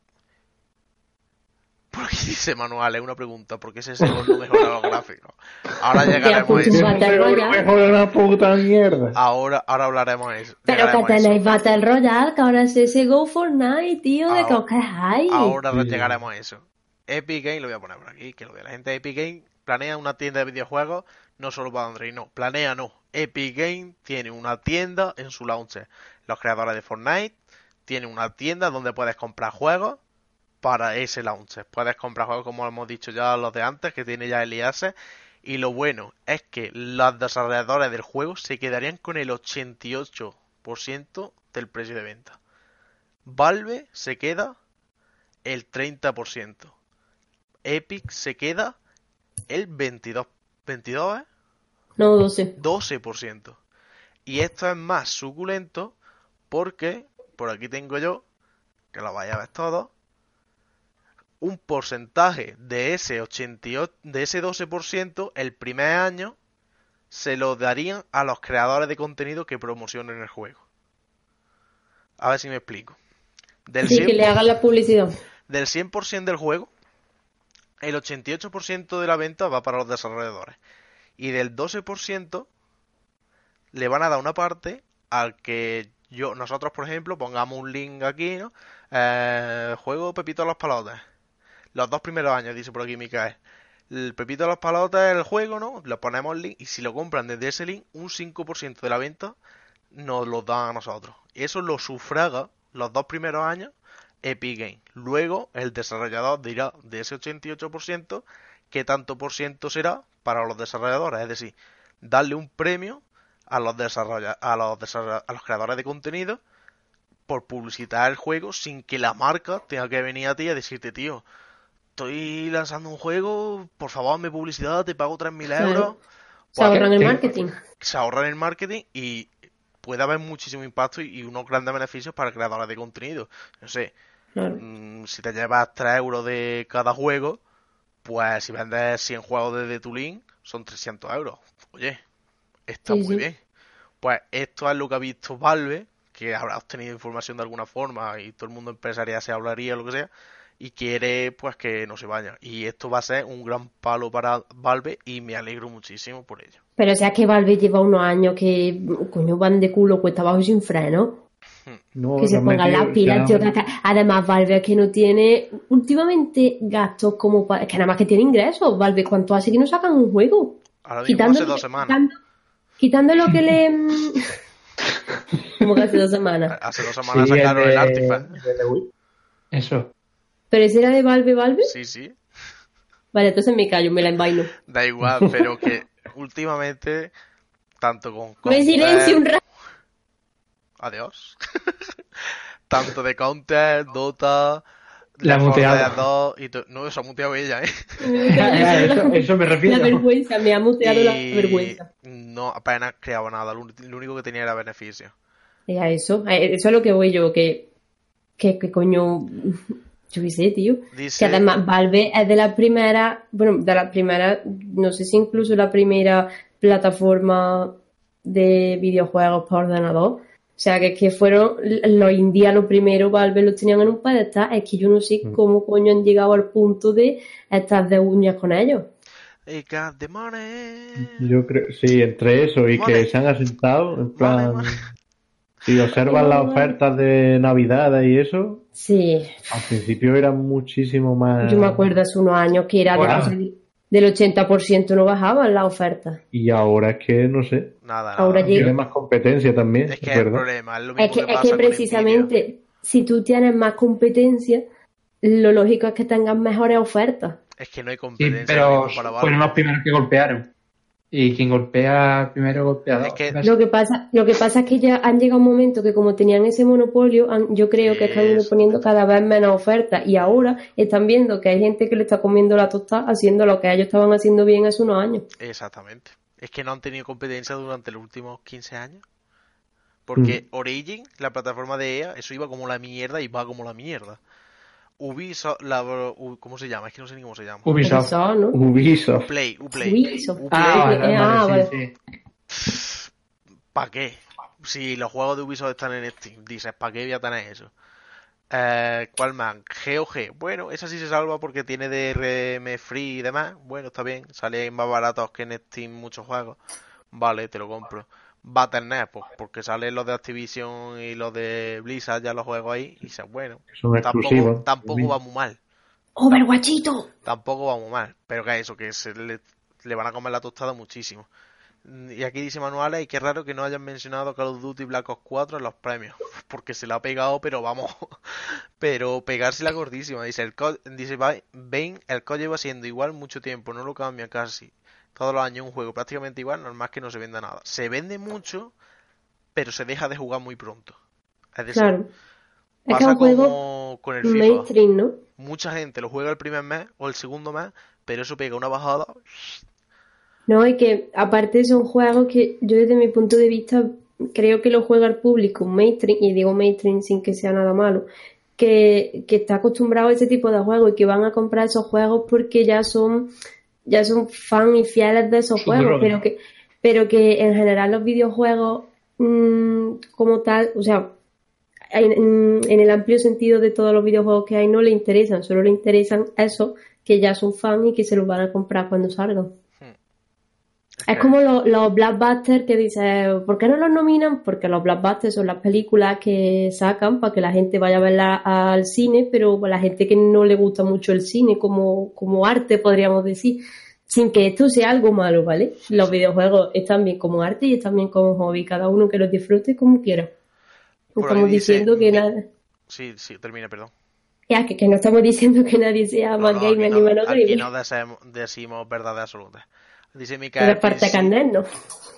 Porque dice Manual, es una pregunta, ¿por qué ese segundo no mejora los gráficos? Ahora llegaremos a puto eso. Battle Royale. mejor una puta mierda. Ahora, ahora hablaremos de eso. Pero que a tenéis Battle Royale, que ahora es ese Go Fortnite, tío, de que Ahora- os quejáis. Ahora Sí. llegaremos a eso. Epic Games, lo voy a poner por aquí, que lo vea la gente de Epic Games, planea una tienda de videojuegos, no solo para Android, no, planea no. Epic Games tiene una tienda en su launcher. Los creadores de Fortnite tienen una tienda donde puedes comprar juegos para ese launcher. Puedes comprar juegos, como hemos dicho ya los de antes, que tiene ya el IAS. Y lo bueno es que los desarrolladores del juego se quedarían con el 88% del precio de venta. Valve se queda el 30%. Epic se queda el 22, 22 ¿eh? No, 12. 12%. Y esto es más suculento porque, por aquí tengo yo, que lo vaya a ver todo, un porcentaje de ese 88, de ese 12% el primer año se lo darían a los creadores de contenido que promocionen el juego. A ver si me explico. Del Sí, que le 100%, hagan la publicidad. del 100% del juego, el 88% de la venta va para los desarrolladores. Y del 12% le van a dar una parte al que yo, nosotros, por ejemplo, pongamos un link aquí, ¿no? Eh, juego Pepito de los Palotes. Los dos primeros años, dice por aquí Micael. El Pepito de los Palotes, el juego, ¿no? Le ponemos el link y si lo compran desde ese link, un 5% de la venta nos lo dan a nosotros. Eso lo sufraga los dos primeros años Epic Games. Luego, el desarrollador dirá de ese 88% qué tanto por ciento será para los desarrolladores. Es decir, darle un premio a los, a los, a los creadores de contenido por publicitar el juego sin que la marca tenga que venir a ti a decirte, tío, estoy lanzando un juego, por favor, hazme publicidad, te pago 3.000 Claro. euros. Se ahorran el marketing. Se ahorran el marketing y puede haber muchísimo impacto y, unos grandes beneficios para creadores de contenido. No sé, Claro. mm, si te llevas 3 euros de cada juego, pues si vendes 100 juegos desde tu link, son 300 euros. Oye, está Sí, muy sí. bien. Pues esto es lo que ha visto Valve, que habrá obtenido información de alguna forma y todo el mundo empresarial se hablaría, lo que sea, y quiere pues que no se vaya. Y esto va a ser un gran palo para Valve y me alegro muchísimo por ello. Pero o sea que Valve lleva unos años que, coño, van de culo cuesta abajo y sin freno. No, Que se pongan las pilas, tío. que Además, Valve es que no tiene últimamente gastos como para... Es que nada más que tiene ingresos. Valve, ¿cuánto hace que no sacan un juego? Ahora Quitando, hace dos semanas. quitando, quitando lo que le... (laughs) (laughs) como que hace dos semanas. Hace dos semanas Sí, sacaron el el de- Artifact. el. Eso. Pero ese era de Valve, Valve. Sí, sí. Vale, entonces me callo, me la envaino. (laughs) Da igual, pero que últimamente, tanto con... Me Counter- silencio un rato. Adiós. (laughs) tanto de Counter, Dota... La ha Left 4 muteado. Dead 2 y to- No, se ha muteado ella, ¿eh? (laughs) Ya, eso, eso me La refiero. vergüenza, me ha muteado la vergüenza. No, apenas creaba nada. Lo, único que tenía era beneficio. Y a eso, a eso es lo que voy yo, que, que, que coño, yo qué sé, tío. Dice... Que además Valve es de la primera, bueno, de la primera, no sé si incluso la primera plataforma de videojuegos por ordenador. O sea, que, que fueron los indianos primero, Valve los tenían en un pedestal. Es que yo no sé cómo coño han llegado al punto de estar de uñas con ellos. Hey, got the money. Yo creo, sí, entre eso y que se han asentado, en plan. Si observas las ofertas de Navidad y eso, Sí, al principio eran muchísimo más. yo me acuerdo hace unos años que era de- Bueno. sea, del 80% no bajaban las ofertas. Y ahora es que, no sé, Nada, nada. Ahora llega- tiene más competencia también, Es que es es el verdad. problema. Es lo mismo Es que, es precisamente, si tú tienes más competencia, lo lógico es que tengas mejores ofertas. Es que no hay Sí, competencia pero fueron los primeros que golpearon. Y quien golpea primero. Es que- Lo que pasa, lo que pasa es que ya han llegado un momento que como tenían ese monopolio, han- yo creo que están Eso. poniendo cada vez menos ofertas y ahora están viendo que hay gente que le está comiendo la tostada haciendo lo que ellos estaban haciendo bien hace unos años. Exactamente. Es que no han tenido competencia durante los últimos 15 años. Porque Mm. Origin, la plataforma de EA, eso iba como la mierda y va como la mierda. Ubisoft, la, u- ¿cómo se llama? Es que no sé ni cómo se llama. Ubisoft. Ubisoft, ¿no? Ubisoft. Uplay, Uplay. Ubisoft. Uplay, Ah, vale, vale, ah, sí, vale. sí. ¿Para qué? Si los juegos de Ubisoft están en Steam, dices, ¿para qué voy a tener eso? Eh, ¿Cuál más? GOG. Bueno, esa sí se salva porque tiene DRM free y demás. Bueno, está bien. Salen más baratos que en Steam muchos juegos. Vale, te lo compro. Battle.net, pues porque salen los de Activision y los de Blizzard, ya los juegos ahí. Y dices, bueno, Son tampoco, exclusivos. tampoco va muy mal. ¡Overwatchito! Tampoco va muy mal. Pero que eso, que se le, le van a comer la tostada muchísimo. Y aquí dice Manuales, y qué raro que no hayan mencionado Call of Duty Black Ops 4 en los premios. (laughs) Porque se la ha pegado, pero vamos. (laughs) pero pegársela gordísima. Dice, el dice Ba- Bane, el COD lleva siendo igual mucho tiempo, no lo cambia casi. Todos los años un juego prácticamente igual, normal que no se venda nada. Se vende mucho, pero se deja de jugar muy pronto. Es decir, Claro. Es que pasa un juego como con el FIFA. mainstream, ¿no? Mucha gente lo juega el primer mes o el segundo mes, pero eso pega una bajada. No, y que aparte son juegos que yo desde mi punto de vista creo que lo juega el público mainstream, y digo mainstream sin que sea nada malo, que, que está acostumbrado a ese tipo de juegos y que van a comprar esos juegos porque ya son, ya son fan y fieles de esos juegos, pero que, pero que en general los videojuegos mm, como tal, o sea, en, en- el amplio sentido de todos los videojuegos que hay no le interesan, solo le interesan esos que ya son fan y que se los van a comprar cuando salgan. Es como lo- los blockbusters que dices, ¿por qué no los nominan? Porque los blockbusters son las películas que sacan para que la gente vaya a verla al cine, pero para la gente que no le gusta mucho el cine como, como arte, podríamos decir, sin que esto sea algo malo, ¿vale? Los videojuegos están bien como arte y están bien como hobby, cada uno que los disfrute como quiera. No estamos dice diciendo que nada, Sí, sí, termine, perdón. ya, que, que no estamos diciendo que nadie sea No, más no, aquí gamer no, ni menos aquí gamer. no deseamos- decimos verdades absolutas. Dice Pero Micael, es parte ¿no?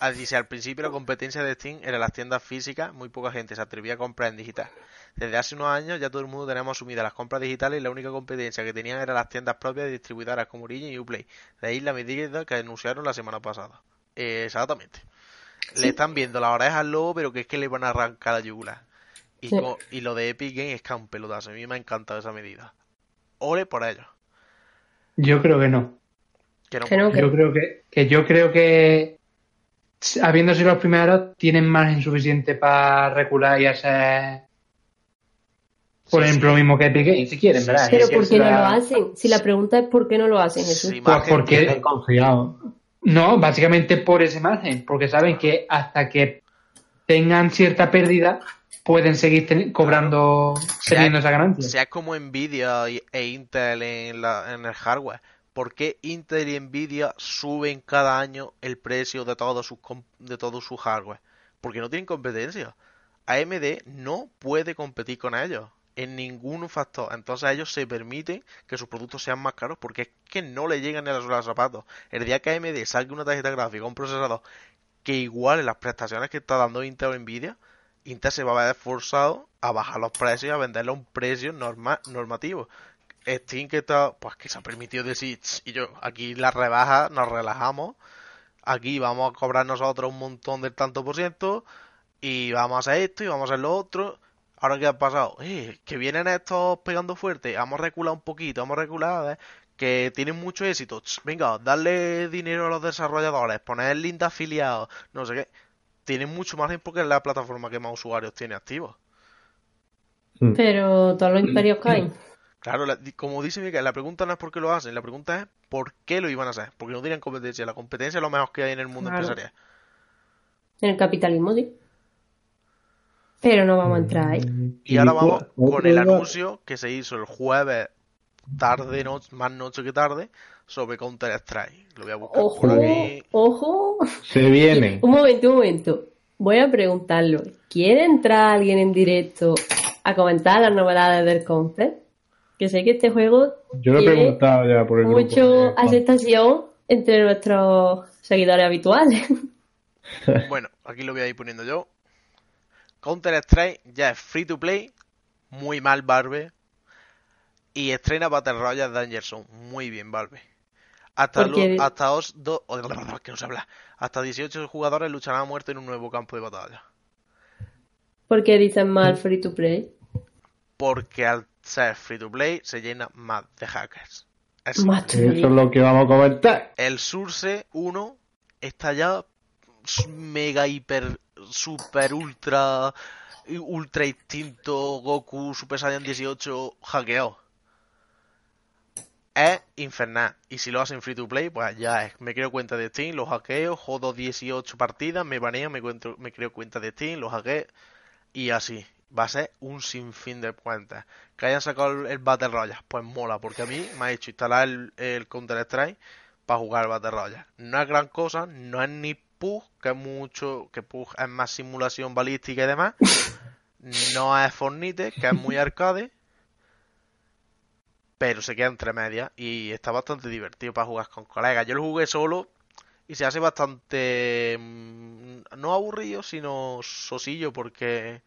ah, dice, al principio la competencia de Steam era las tiendas físicas, muy poca gente se atrevía a comprar en digital. Desde hace unos años ya todo el mundo tenemos asumidas las compras digitales y la única competencia que tenían eran las tiendas propias de distribuidoras como Origin y Uplay. De ahí la medida que anunciaron la semana pasada. Eh, exactamente. Le están viendo las orejas al lobo, pero que es que le van a arrancar la yugular. Y, Sí. co- y lo de Epic Games es que es un pelotazo. A mí me ha encantado esa medida. Ole por ello. Yo creo que no. Que no, Que no, que- Yo creo que, que yo creo que habiendo sido los primeros tienen margen suficiente para recular y hacer por Sí, ejemplo sí. lo mismo que Epic Games si quieren, ¿verdad? sí, Pero Es que ¿por qué no lo hacen? Si la pregunta es ¿por qué no lo hacen, Jesús? Sí, Pues porque-. No, básicamente por ese margen, porque saben que hasta que tengan cierta pérdida pueden seguir ten- cobrando, Sea- teniendo esa ganancia. sea como Nvidia e Intel en, la, en el hardware. ¿Por qué Intel y Nvidia suben cada año el precio de todos sus de todo su hardware? Porque no tienen competencia. AMD no puede competir con ellos en ningún factor. Entonces ellos se permiten que sus productos sean más caros porque es que no le llegan ni a los zapatos. El día que AMD saque una tarjeta gráfica, un procesador que iguale las prestaciones que está dando Intel o Nvidia, Intel se va a ver forzado a bajar los precios y a venderlo a un precio norma- normativo. Steam que está, pues que se ha permitido decir, "Ch, y yo, aquí la rebaja, nos relajamos, aquí vamos a cobrar nosotros un montón del tanto por ciento, y vamos a hacer esto y vamos a hacer lo otro. Ahora que ha pasado, eh, que vienen estos pegando fuerte, vamos a recular un poquito, vamos a recular, eh, que tienen mucho éxito. Ch, venga, darle dinero a los desarrolladores, poner el link de afiliados, no sé qué. Tienen mucho margen porque es la plataforma que más usuarios tiene activos. Pero todos los imperios caen. (clears throat) Claro, la- como dice Miguel, la pregunta no es por qué lo hacen, la pregunta es por qué lo iban a hacer. Porque no tienen competencia. La competencia es lo mejor que hay en el mundo Claro. empresarial. En el capitalismo, sí. Pero no vamos a entrar ahí. Y ahora vamos con el anuncio que se hizo el jueves, tarde, no, más noche que tarde, sobre Counter Strike. Lo voy a buscar Ojo, por aquí. ojo. Se vienen. (laughs) Un momento, un momento. Voy a preguntarlo. ¿Quiere entrar alguien en directo a comentar las novedades del Confer? Que sé que este juego Yo lo he tiene preguntado ya por el grupo. mucho de- aceptación entre nuestros seguidores habituales. (laughs) Bueno, aquí lo voy a ir poniendo yo. Counter Strike ya es free to play, muy mal Valve. Y estrena Battle Royale Danger Zone, muy bien Valve. Hasta, Porque- lo- hasta dos, do- que no se habla. Hasta 18 jugadores lucharán a muerte en un nuevo campo de batalla. Porque dicen mal free to play. Porque al ser free to play se llena más de hackers. Eso es lo que vamos a comentar. el Surse 1 está ya mega hiper super ultra ultra instinto Goku Super Saiyan 18 hackeado. Es infernal. Y si lo hacen free to play, pues ya es. Me creo cuenta de Steam, los hackeo, jodo 18 partidas, me banean, me, cuento- me creo cuenta de Steam, los hackeo. Y así. Va a ser un sinfín de cuentas. Que hayan sacado el, el Battle Royale, pues mola, porque a mí me ha hecho instalar el, el Counter Strike para jugar al Battle Royale. No es gran cosa, no es ni PUG, que es mucho, que PUG es más simulación balística y demás. (laughs) No es Fortnite, que es muy arcade. Pero se queda entre medias y está bastante divertido para jugar con colegas. Yo lo jugué solo y se hace bastante mm, no aburrido, sino sosillo porque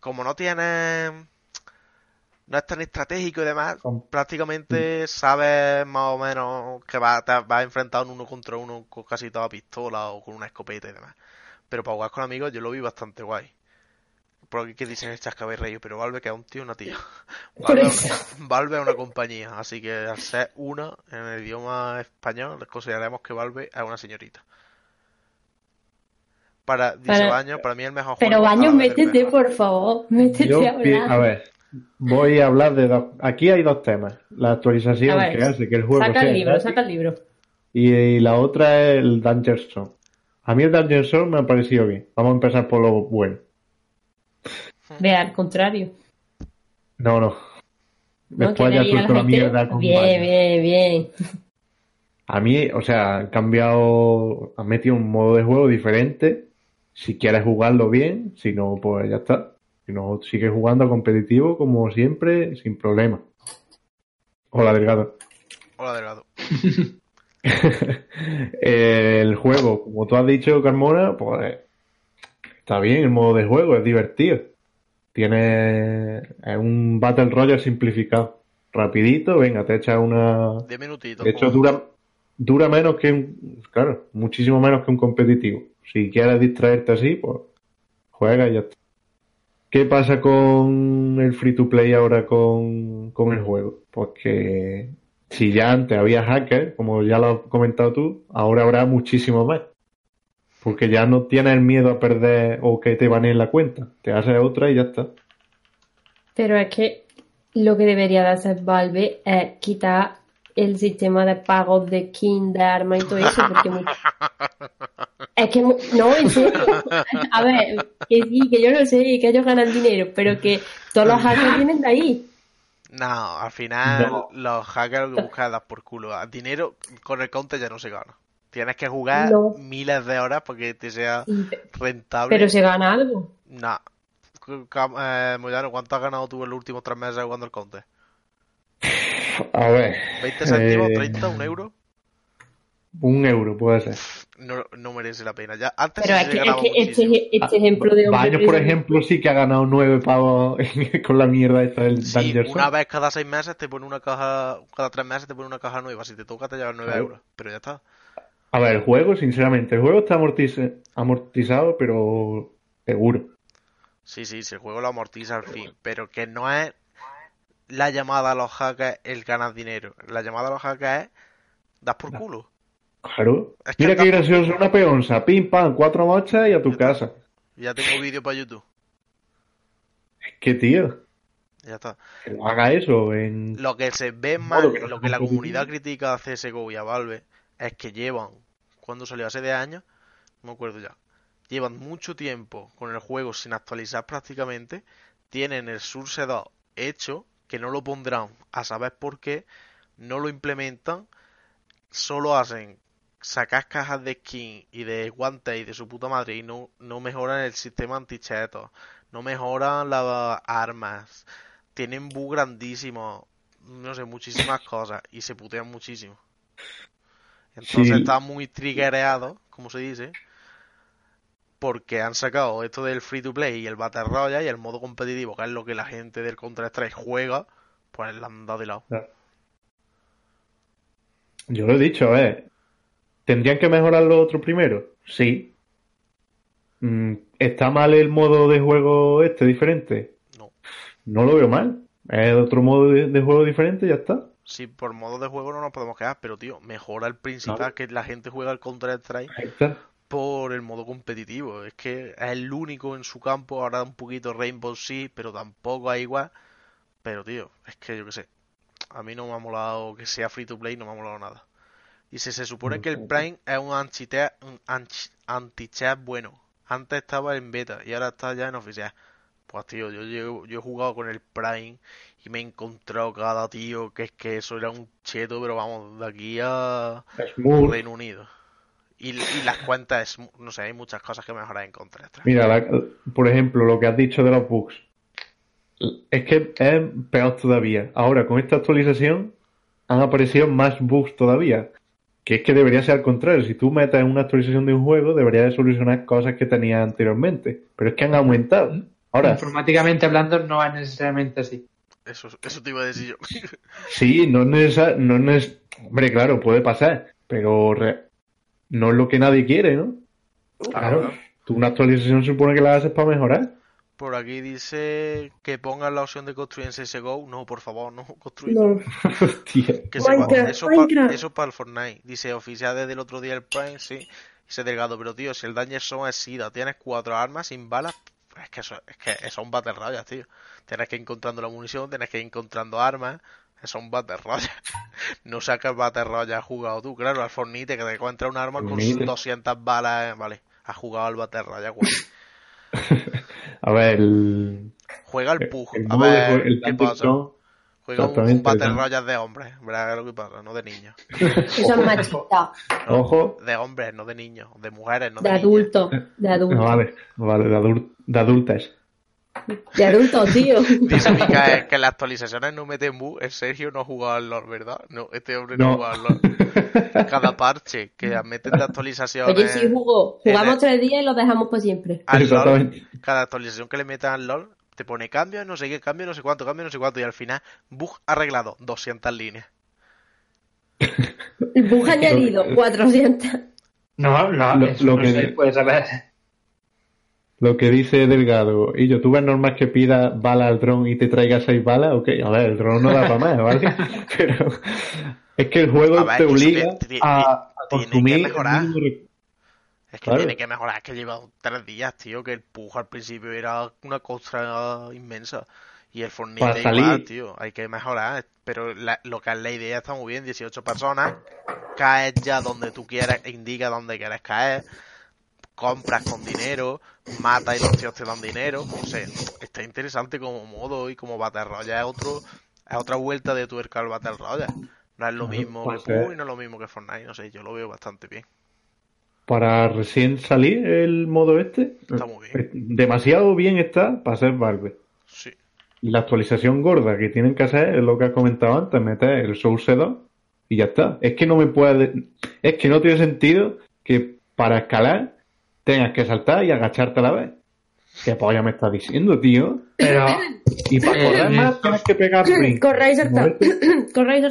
como no tiene no es tan estratégico y demás, Com- prácticamente sabes más o menos que va, te vas a enfrentar un uno contra uno con casi toda pistola o con una escopeta y demás. Pero para jugar con amigos yo lo vi bastante guay. Por aquí que dicen el chascabello, pero Valve que es un tío una tía. (laughs) Valve, eso. Valve es una compañía, así que al ser una en el idioma español, les consideraremos que Valve es una señorita. Para 10 Para- años, para mí el mejor Pero juego. Del métete, mejor. por favor. Métete Yo, a hablar. a ver, voy a hablar de dos. Aquí hay dos temas. La actualización ver, que hace que el juego Saca sea el libro, saca el libro. y, y la otra es el Danger Zone. A mí el Danger Zone me ha parecido bien. Vamos a empezar por lo bueno. Ve, al contrario. No, no. ¿no? Después Que ya le diga a la suelto la gente, mierda con Bien, bien, bien. A mí, o sea, han cambiado, han metido un modo de juego diferente. Si quieres jugarlo bien, si no, pues ya está. Si no, sigues jugando competitivo como siempre, sin problema. Hola, Delgado. Hola, Delgado. (laughs) el juego, como tú has dicho, Carmona, pues está bien el modo de juego, es divertido. Tiene es un Battle Royale simplificado. Rapidito, venga, te echas una, 10 minutitos. De hecho, dura, dura menos que un, claro, muchísimo menos que un competitivo. Si quieres distraerte así, pues juega y ya está. ¿Qué pasa con el free to play ahora con, con el juego? Pues que si ya antes había hackers, como ya lo has comentado tú, ahora habrá muchísimo más. Porque ya no tienes el miedo a perder o que te baneen la cuenta. Te haces otra y ya está. Pero es que lo que debería de hacer Valve es quitar el sistema de pagos de skin, de armas y todo eso, porque mu- (laughs) es que mu- no, en serio. (laughs) A ver, que sí, que yo lo sé, que ellos ganan dinero, pero que todos los hackers vienen de ahí. No, al final No. los hackers lo que buscan es dar por culo. Dinero con el counter ya no se gana. Tienes que jugar No. miles de horas para que te sea rentable. pero se gana algo. Cam- Eh, Moyano, ¿cuánto has ganado tú en los últimos tres meses jugando el counter? A ver. ¿20 céntimos? eh, ¿30? ¿Un euro? Un euro puede ser. No, no merece la pena. Ya, antes Pero es que, es que este, este ejemplo de hombre Baños, por ejemplo, sí que ha ganado nueve pavos (laughs) con la mierda esta del Sí, Danger una vez cada seis meses te pone una caja, cada tres meses te pone una caja nueva. Si te toca te llevas 9 Claro. euros. Pero ya está. A ver, el juego, sinceramente, el juego está amortiz- amortizado, pero seguro. Sí, sí, si el juego lo amortiza al fin. Pero que no es la llamada a los hackers el ganar dinero. La llamada a los hackers es das por culo. Claro. Es que Mira qué gracioso, una peonza, pim pam, cuatro mochas y a tu casa. Ya tengo vídeo para YouTube. Es que, tío, Ya está. que no haga eso en... Lo que se ve más, Modo que no lo que la comunidad critica a CSGO y a Valve es que llevan, cuando salió hace de años, no me acuerdo ya, llevan mucho tiempo con el juego sin actualizar prácticamente, tienen el Source 2 hecho, que no lo pondrán a saber por qué, no lo implementan, solo hacen sacar cajas de skin y de guantes y de su puta madre y no, no mejoran el sistema antichetos, no mejoran las armas, tienen bug grandísimos, no sé, muchísimas (laughs) cosas y se putean muchísimo. Entonces Sí. están muy triggereados, como se dice, porque han sacado esto del free to play y el Battle Royale y el modo competitivo, que es lo que la gente del Counter Strike juega, pues la han dado de lado. Yo lo he dicho, ver, ¿tendrían que mejorar lo otro primero? Sí. Mm, ¿Está mal el modo de juego este diferente? No. No lo veo mal. Es otro modo de, de juego diferente ya está. Si por modo de juego no nos podemos quedar, pero tío, mejora el principal Claro. que la gente juega al Counter Strike Ahí está. por el modo competitivo. Es que es el único en su campo, ahora un poquito Rainbow Six, pero tampoco hay igual. Pero tío, es que yo qué sé. A mí no me ha molado que sea free to play, no me ha molado nada. Dice, se supone que el Prime es un anti-chat un anti- bueno. Antes estaba en beta y ahora está ya en oficial. Pues tío, yo, llevo- yo he jugado con el Prime y me he encontrado cada tío que es que eso era un cheto, pero vamos, de aquí a Smooth. Reino Unido. Y, y las cuentas, es- no sé, hay muchas cosas que mejorar en Counter Strike. Mira, la- por ejemplo, lo que has dicho de los bugs. Es que es peor todavía. Ahora, con esta actualización, han aparecido más bugs todavía. Que es que debería ser al contrario. Si tú metes una actualización de un juego, debería de solucionar cosas que tenías anteriormente. Pero es que han aumentado. Ahora, Informáticamente hablando, no es necesariamente así. Eso, eso te iba a decir yo. (laughs) sí, no es necesario. No es neces- Hombre, claro, puede pasar. Pero re- no es lo que nadie quiere, ¿no? Claro. Tú una actualización supone que la haces para mejorar. Por aquí dice que pongan la opción de construir en CSGO. No, por favor, no construir. No. (laughs) Que Minecraft, eso, eso para el Fortnite. Dice oficial desde el otro día el Prime, sí. Dice Delgado, pero tío, si el Danger Zone es SIDA, tienes cuatro armas sin balas. Es que eso es que eso es un Battle Royale, tío. Tienes que ir encontrando la munición, tienes que ir encontrando armas. Eso es un Battle Royale. (laughs) No sacas Battle Royale, has jugado tú. Claro, al Fornite que te encuentra un arma con Fornite. 200 balas. eh, Vale, has jugado al Battle Royale, guay. (laughs) A ver, el, Juega al Pug. el A modo de ver, el ¿qué pasa? Juega un, Battle el- Royale de hombres. Verás lo que pasa, no de niños. Eso es machista. (laughs) Ojo. De hombres, no de niños. De mujeres, no De de adulto. De No, adulto. vale, vale, de, adul- de adultas. De adulto, tío. (laughs) Dice Micael (laughs) que en las actualizaciones no meten bu. El Sergio no ha jugado al LoL, ¿verdad? No, este hombre no, ha No. jugado al LoL. (laughs) Cada parche que meten de actualizaciones. Oye, sí, jugó. en Jugamos el- tres días y lo dejamos por siempre. al LoL, cada actualización que le metan al LoL, te pone cambio, no sé qué, cambio, no sé cuánto, cambio, no sé cuánto. Y al final, bug arreglado, 200 líneas. El bug añadido, 400. No, no, Lo- eso lo no que- se puede saber. Lo que dice Delgado, y yo, ¿tú ves normal que pida bala al dron y te traiga seis balas? Ok, a ver, el dron no da para más, ¿vale? (laughs) Pero es que el juego A ver, te obliga a, a tiene que consumir el mejorar. Es que Claro. tiene que mejorar, es que lleva tres días, tío, que el Pug al principio era una costra inmensa. Y el Fortnite Para salir. igual, tío, hay que mejorar. Pero la- lo que es la idea está muy bien, 18 personas, caes ya donde tú quieras, indica dónde quieres caer, compras con dinero, matas y los tíos te dan dinero. O sea, está interesante como modo y como Battle Royale es otro, es otra vuelta de tuerca al Battle Royale. No es lo mismo que ser. Pug y no es lo mismo que Fortnite, no sé, yo lo veo bastante bien. Para recién salir el modo este, Está muy bien. eh, demasiado bien está para ser Valve. Sí. Y la actualización gorda que tienen que hacer es lo que has comentado antes, meter el Source 2 y ya está. Es que no me puede, es que no tiene sentido que para escalar tengas que saltar y agacharte a la vez. ¿Qué polla me estás diciendo, tío? Pero Y para Eh, correr más tienes que pegar sprint. Corre y salta. Moverte, (coughs) Corre y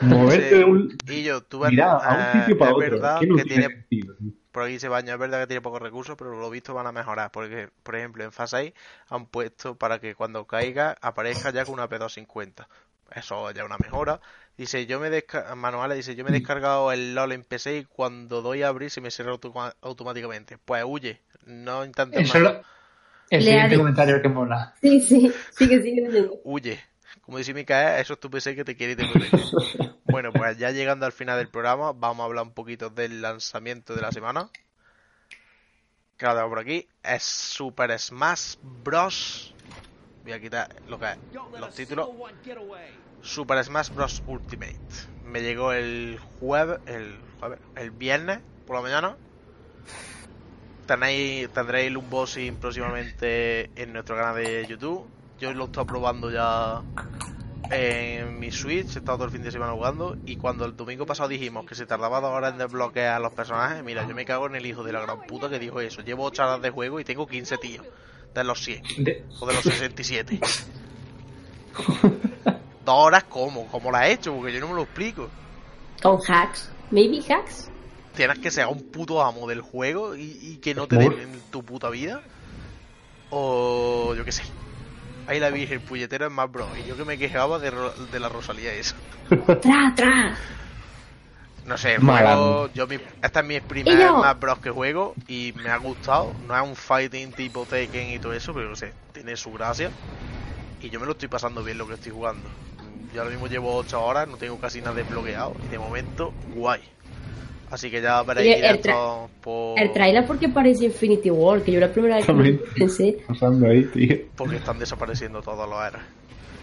moverte de un yo, tú mira a un eh, sitio para otro. verdad no que tiene sentido. por aquí se baña, es verdad que tiene pocos recursos, pero lo visto van a mejorar, porque, por ejemplo, en Phase 6 han puesto para que cuando caiga aparezca ya con una P250. Eso ya es una mejora. Dice, yo me manuales, dice, yo me he descargado el LOL en PC y cuando doy a abrir se me cierra automáticamente. Pues huye, no intentes más. lo- el Le siguiente comentario que mola. Sí, sí. Sigue, sigue leyendo. Huye. Como dice Micael, eso es tu PC que te quiere y te protege. (laughs) Bueno, pues ya llegando al final del programa, vamos a hablar un poquito del lanzamiento de la semana. Que lo tengo por aquí. Es Super Smash Bros. Voy a quitar lo que es, los títulos. Super Smash Bros. Ultimate. Me llegó el jueves, el jueves, el viernes por la mañana. Tenéis, tendréis el unboxing próximamente en nuestro canal de YouTube. Yo lo estoy probando ya en mi Switch, he estado todo el fin de semana jugando y cuando el domingo pasado dijimos que se tardaba dos horas en desbloquear los personajes, mira, yo me cago en el hijo de la gran puta que dijo eso. Llevo 8 horas de juego y tengo 15 tíos, de los 100 De- o de los 67. (laughs) dos horas, ¿cómo? ¿Cómo la he hecho? Porque yo no me lo explico. Con hacks. Maybe hacks. Tienes que ser un puto amo del juego y, y que no te den en tu puta vida. O yo qué sé. Ahí la vi, el puñetero es más bro. Y yo que me quejaba de, Ro- de la Rosalía esa. Tra, tra. No sé, juego, yo mi, esta es mi ¿Y primera yo? más bros que juego y me ha gustado. No es un fighting tipo Tekken y todo eso, pero no sé, tiene su gracia. Y yo me lo estoy pasando bien lo que estoy jugando. Yo ahora mismo llevo 8 horas, no tengo casi nada desbloqueado. Y de momento, guay. Así que ya veréis el directo por... El trailer porque parece Infinity War, que yo la primera vez que pensé, (laughs) Pasando ahí, tío. Porque están desapareciendo todos los héroes.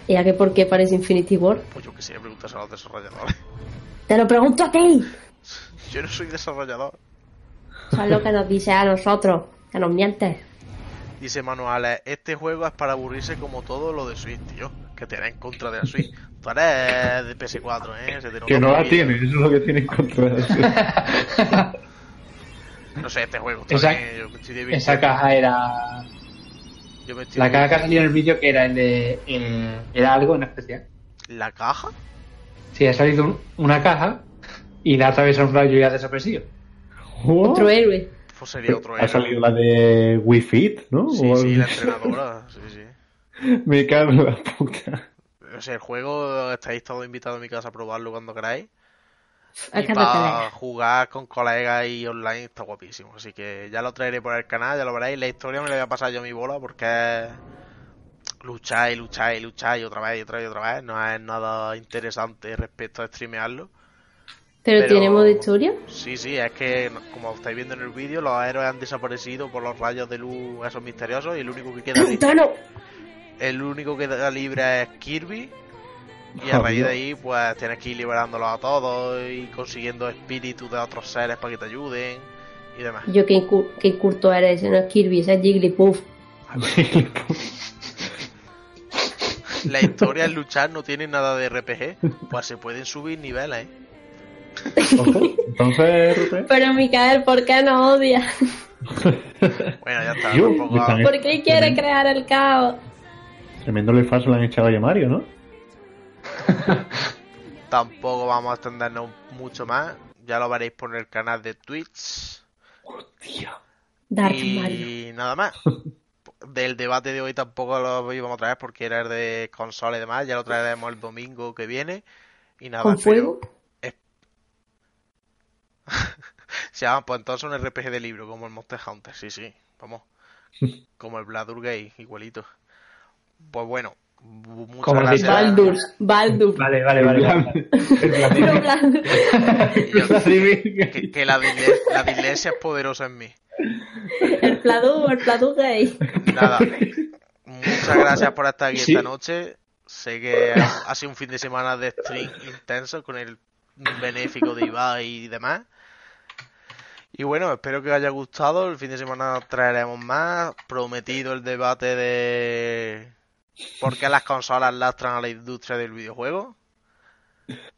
era que por qué parece Infinity War. Pues yo que sé, preguntas a los desarrolladores. Te lo pregunto a ti. Yo no soy desarrollador. Eso es lo que nos dice a nosotros, que nos mientes. Dice Manuales, este juego es para aburrirse como todo lo de Switch, tío. Que te en contra de la Switch. Tú eres de PS4, ¿eh? Se te Que no la tiene, eso es lo que tiene en contra de eso. No sé, este juego Esa- bien, yo me estoy. Esa caja era. Yo me estoy La caja que salió en el vídeo que era el de. era algo en especial. ¿La caja? Sí, ha salido un- una caja y la atraviesa un rayo y ha desaparecido. Otro héroe. Pues sería otro Ha héroe. salido la de Wii Fit, ¿no? Sí, O sí, la entrenadora. Sí, sí. (laughs) Me cago en la puta. O sea, el juego estáis todos invitados a mi casa a probarlo cuando queráis. Y para jugar con colegas y online está guapísimo. Así que ya lo traeré por el canal, ya lo veréis. La historia me la voy a pasar yo a mi bola porque es, luchar y luchar y luchar y otra vez y otra vez y otra vez. No es nada interesante respecto a streamearlo. ¿Pero, Pero- tiene modo historia? Sí, sí, es que como estáis viendo en el vídeo, los héroes han desaparecido por los rayos de luz esos misteriosos y el único que queda libre, el único que queda libre es Kirby. Y a raíz de ahí, pues tienes que ir liberándolos a todos y consiguiendo espíritus de otros seres para que te ayuden y demás. Yo qué, incu- qué incurto eres, ese no es Kirby, ese es Jigglypuff. (laughs) (laughs) La historia es luchar, no tiene nada de RPG. Pues se pueden subir niveles, ¿eh? Entonces, Rupert, Pero Mikael, ¿por qué no odia? (laughs) Bueno, ya está. Yo, tampoco- ¿Por qué quiere crear el caos? tremendo lefazo le han echado a Mario, ¿no? (laughs) Tampoco vamos a extendernos mucho más. Ya lo veréis por el canal de Twitch. Darth y Mario. nada más. Del debate de hoy tampoco lo íbamos a traer porque era el de consola y demás. Ya lo traeremos el domingo que viene. Y nada, ¿Con fuego? (laughs) Se llama, pues entonces un RPG de libro, como el Monster Hunter, sí, sí, vamos. (laughs) Como el Bladur Gate, igualito. Pues bueno, bu- muchas Como gracias. Baldur. Baldur. Vale, vale, vale. que, que la, dislexia es poderosa en mí. El Pladur, el Pladur gay. Nada, muchas gracias por estar aquí Sí. esta noche. Sé que ha, ha sido un fin de semana de stream intenso con el benéfico de Ibai y demás. Y bueno, espero que os haya gustado. El fin de semana traeremos más. Prometido el debate de por qué las consolas lastran a la industria del videojuego.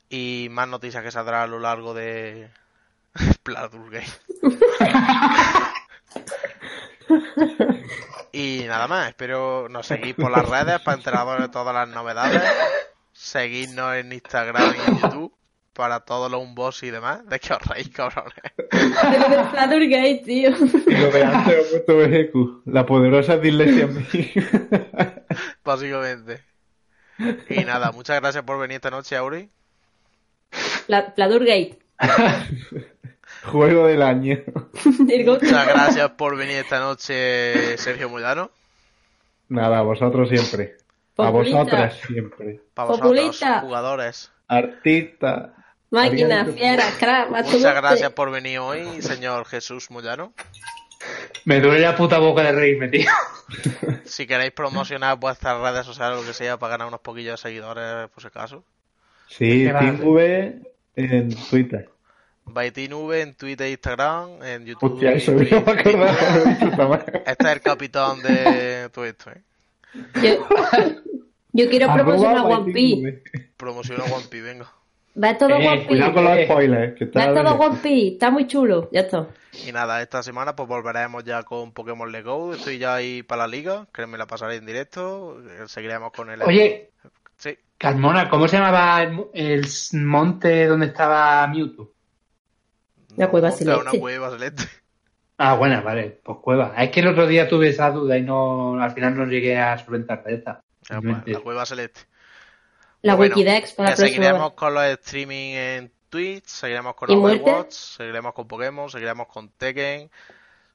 Y más noticias que saldrán a lo largo de (laughs) Pladur Game. Y nada más, espero nos seguís por las redes para enteraros de todas las novedades. Seguidnos en Instagram y en YouTube para todos los unboxing y demás. De que os reís, cabrones. Pladur gay, tío. Y lo que antes he puesto BGQ, la poderosa dislexia en mí. (laughs) Básicamente. Y nada, muchas gracias por venir esta noche, Auri. Pladur gay. (laughs) Juego del año. (laughs) Muchas gracias por venir esta noche, Sergio Moyano. Nada, a vosotros siempre. A vosotras siempre. Para vosotros, Populista. jugadores. Artista. Máquina, fiera, crack, Muchas gracias por venir hoy, señor Jesús Moyano. Me duele la puta boca de reírme, tío. (laughs) Si queréis promocionar vuestras redes sociales o lo que sea para ganar unos poquillos de seguidores, por si acaso. Sí, ¿Qué va a Team hacer? V en Twitter. BaitinV en Twitter e Instagram, en YouTube. Hostia, eso me acordaba. (laughs) Este es el capitán de todo esto, ¿eh? Yo, (laughs) yo quiero promocionar One Piece. Promociona One Piece, venga. Va todo Eh, One Cuidado Piece. con los spoilers. Que Va todo One Piece. Está muy chulo. Ya está. Y nada, esta semana pues volveremos ya con Pokémon Let's Go. Estoy ya ahí para la liga, que me la pasaré en directo. eh, Seguiremos con el... Oye, Sí, Carmona, ¿cómo se llamaba el, monte donde estaba Mewtwo? La cueva celeste. Una cueva celeste. Ah, bueno, vale, pues cueva. Es que el otro día tuve esa duda y no, al final no llegué a solventar de esta. Ya, pues, la cueva celeste. La Bueno, Wikidex para la próxima. seguiremos con los streaming en Twitch, seguiremos con ¿Y? Overwatch, seguiremos con Pokémon, seguiremos con Tekken.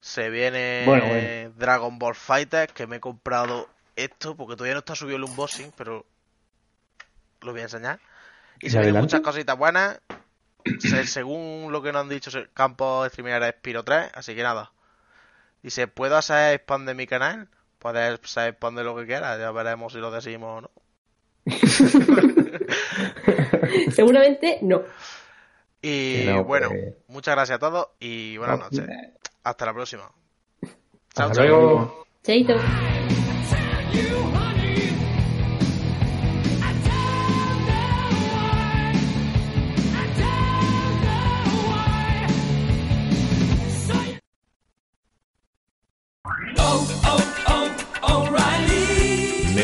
Se viene Bueno, bueno. Dragon Ball Fighter, que me he comprado esto porque todavía no está subido el unboxing, pero lo voy a enseñar. Y ¿Y se vienen muchas cositas buenas. Se- según lo que nos han dicho, se- Campo de streamer es Spiro 3, así que nada. Dice, ¿puedo hacer spam de mi canal? Puedes hacer spam de lo que quieras, ya veremos si lo decimos o no. (laughs) (laughs) Seguramente no. Y no, bueno, pues. muchas gracias a todos y buenas noches. Hasta la próxima. Chao, Hasta chao. luego. Chaito.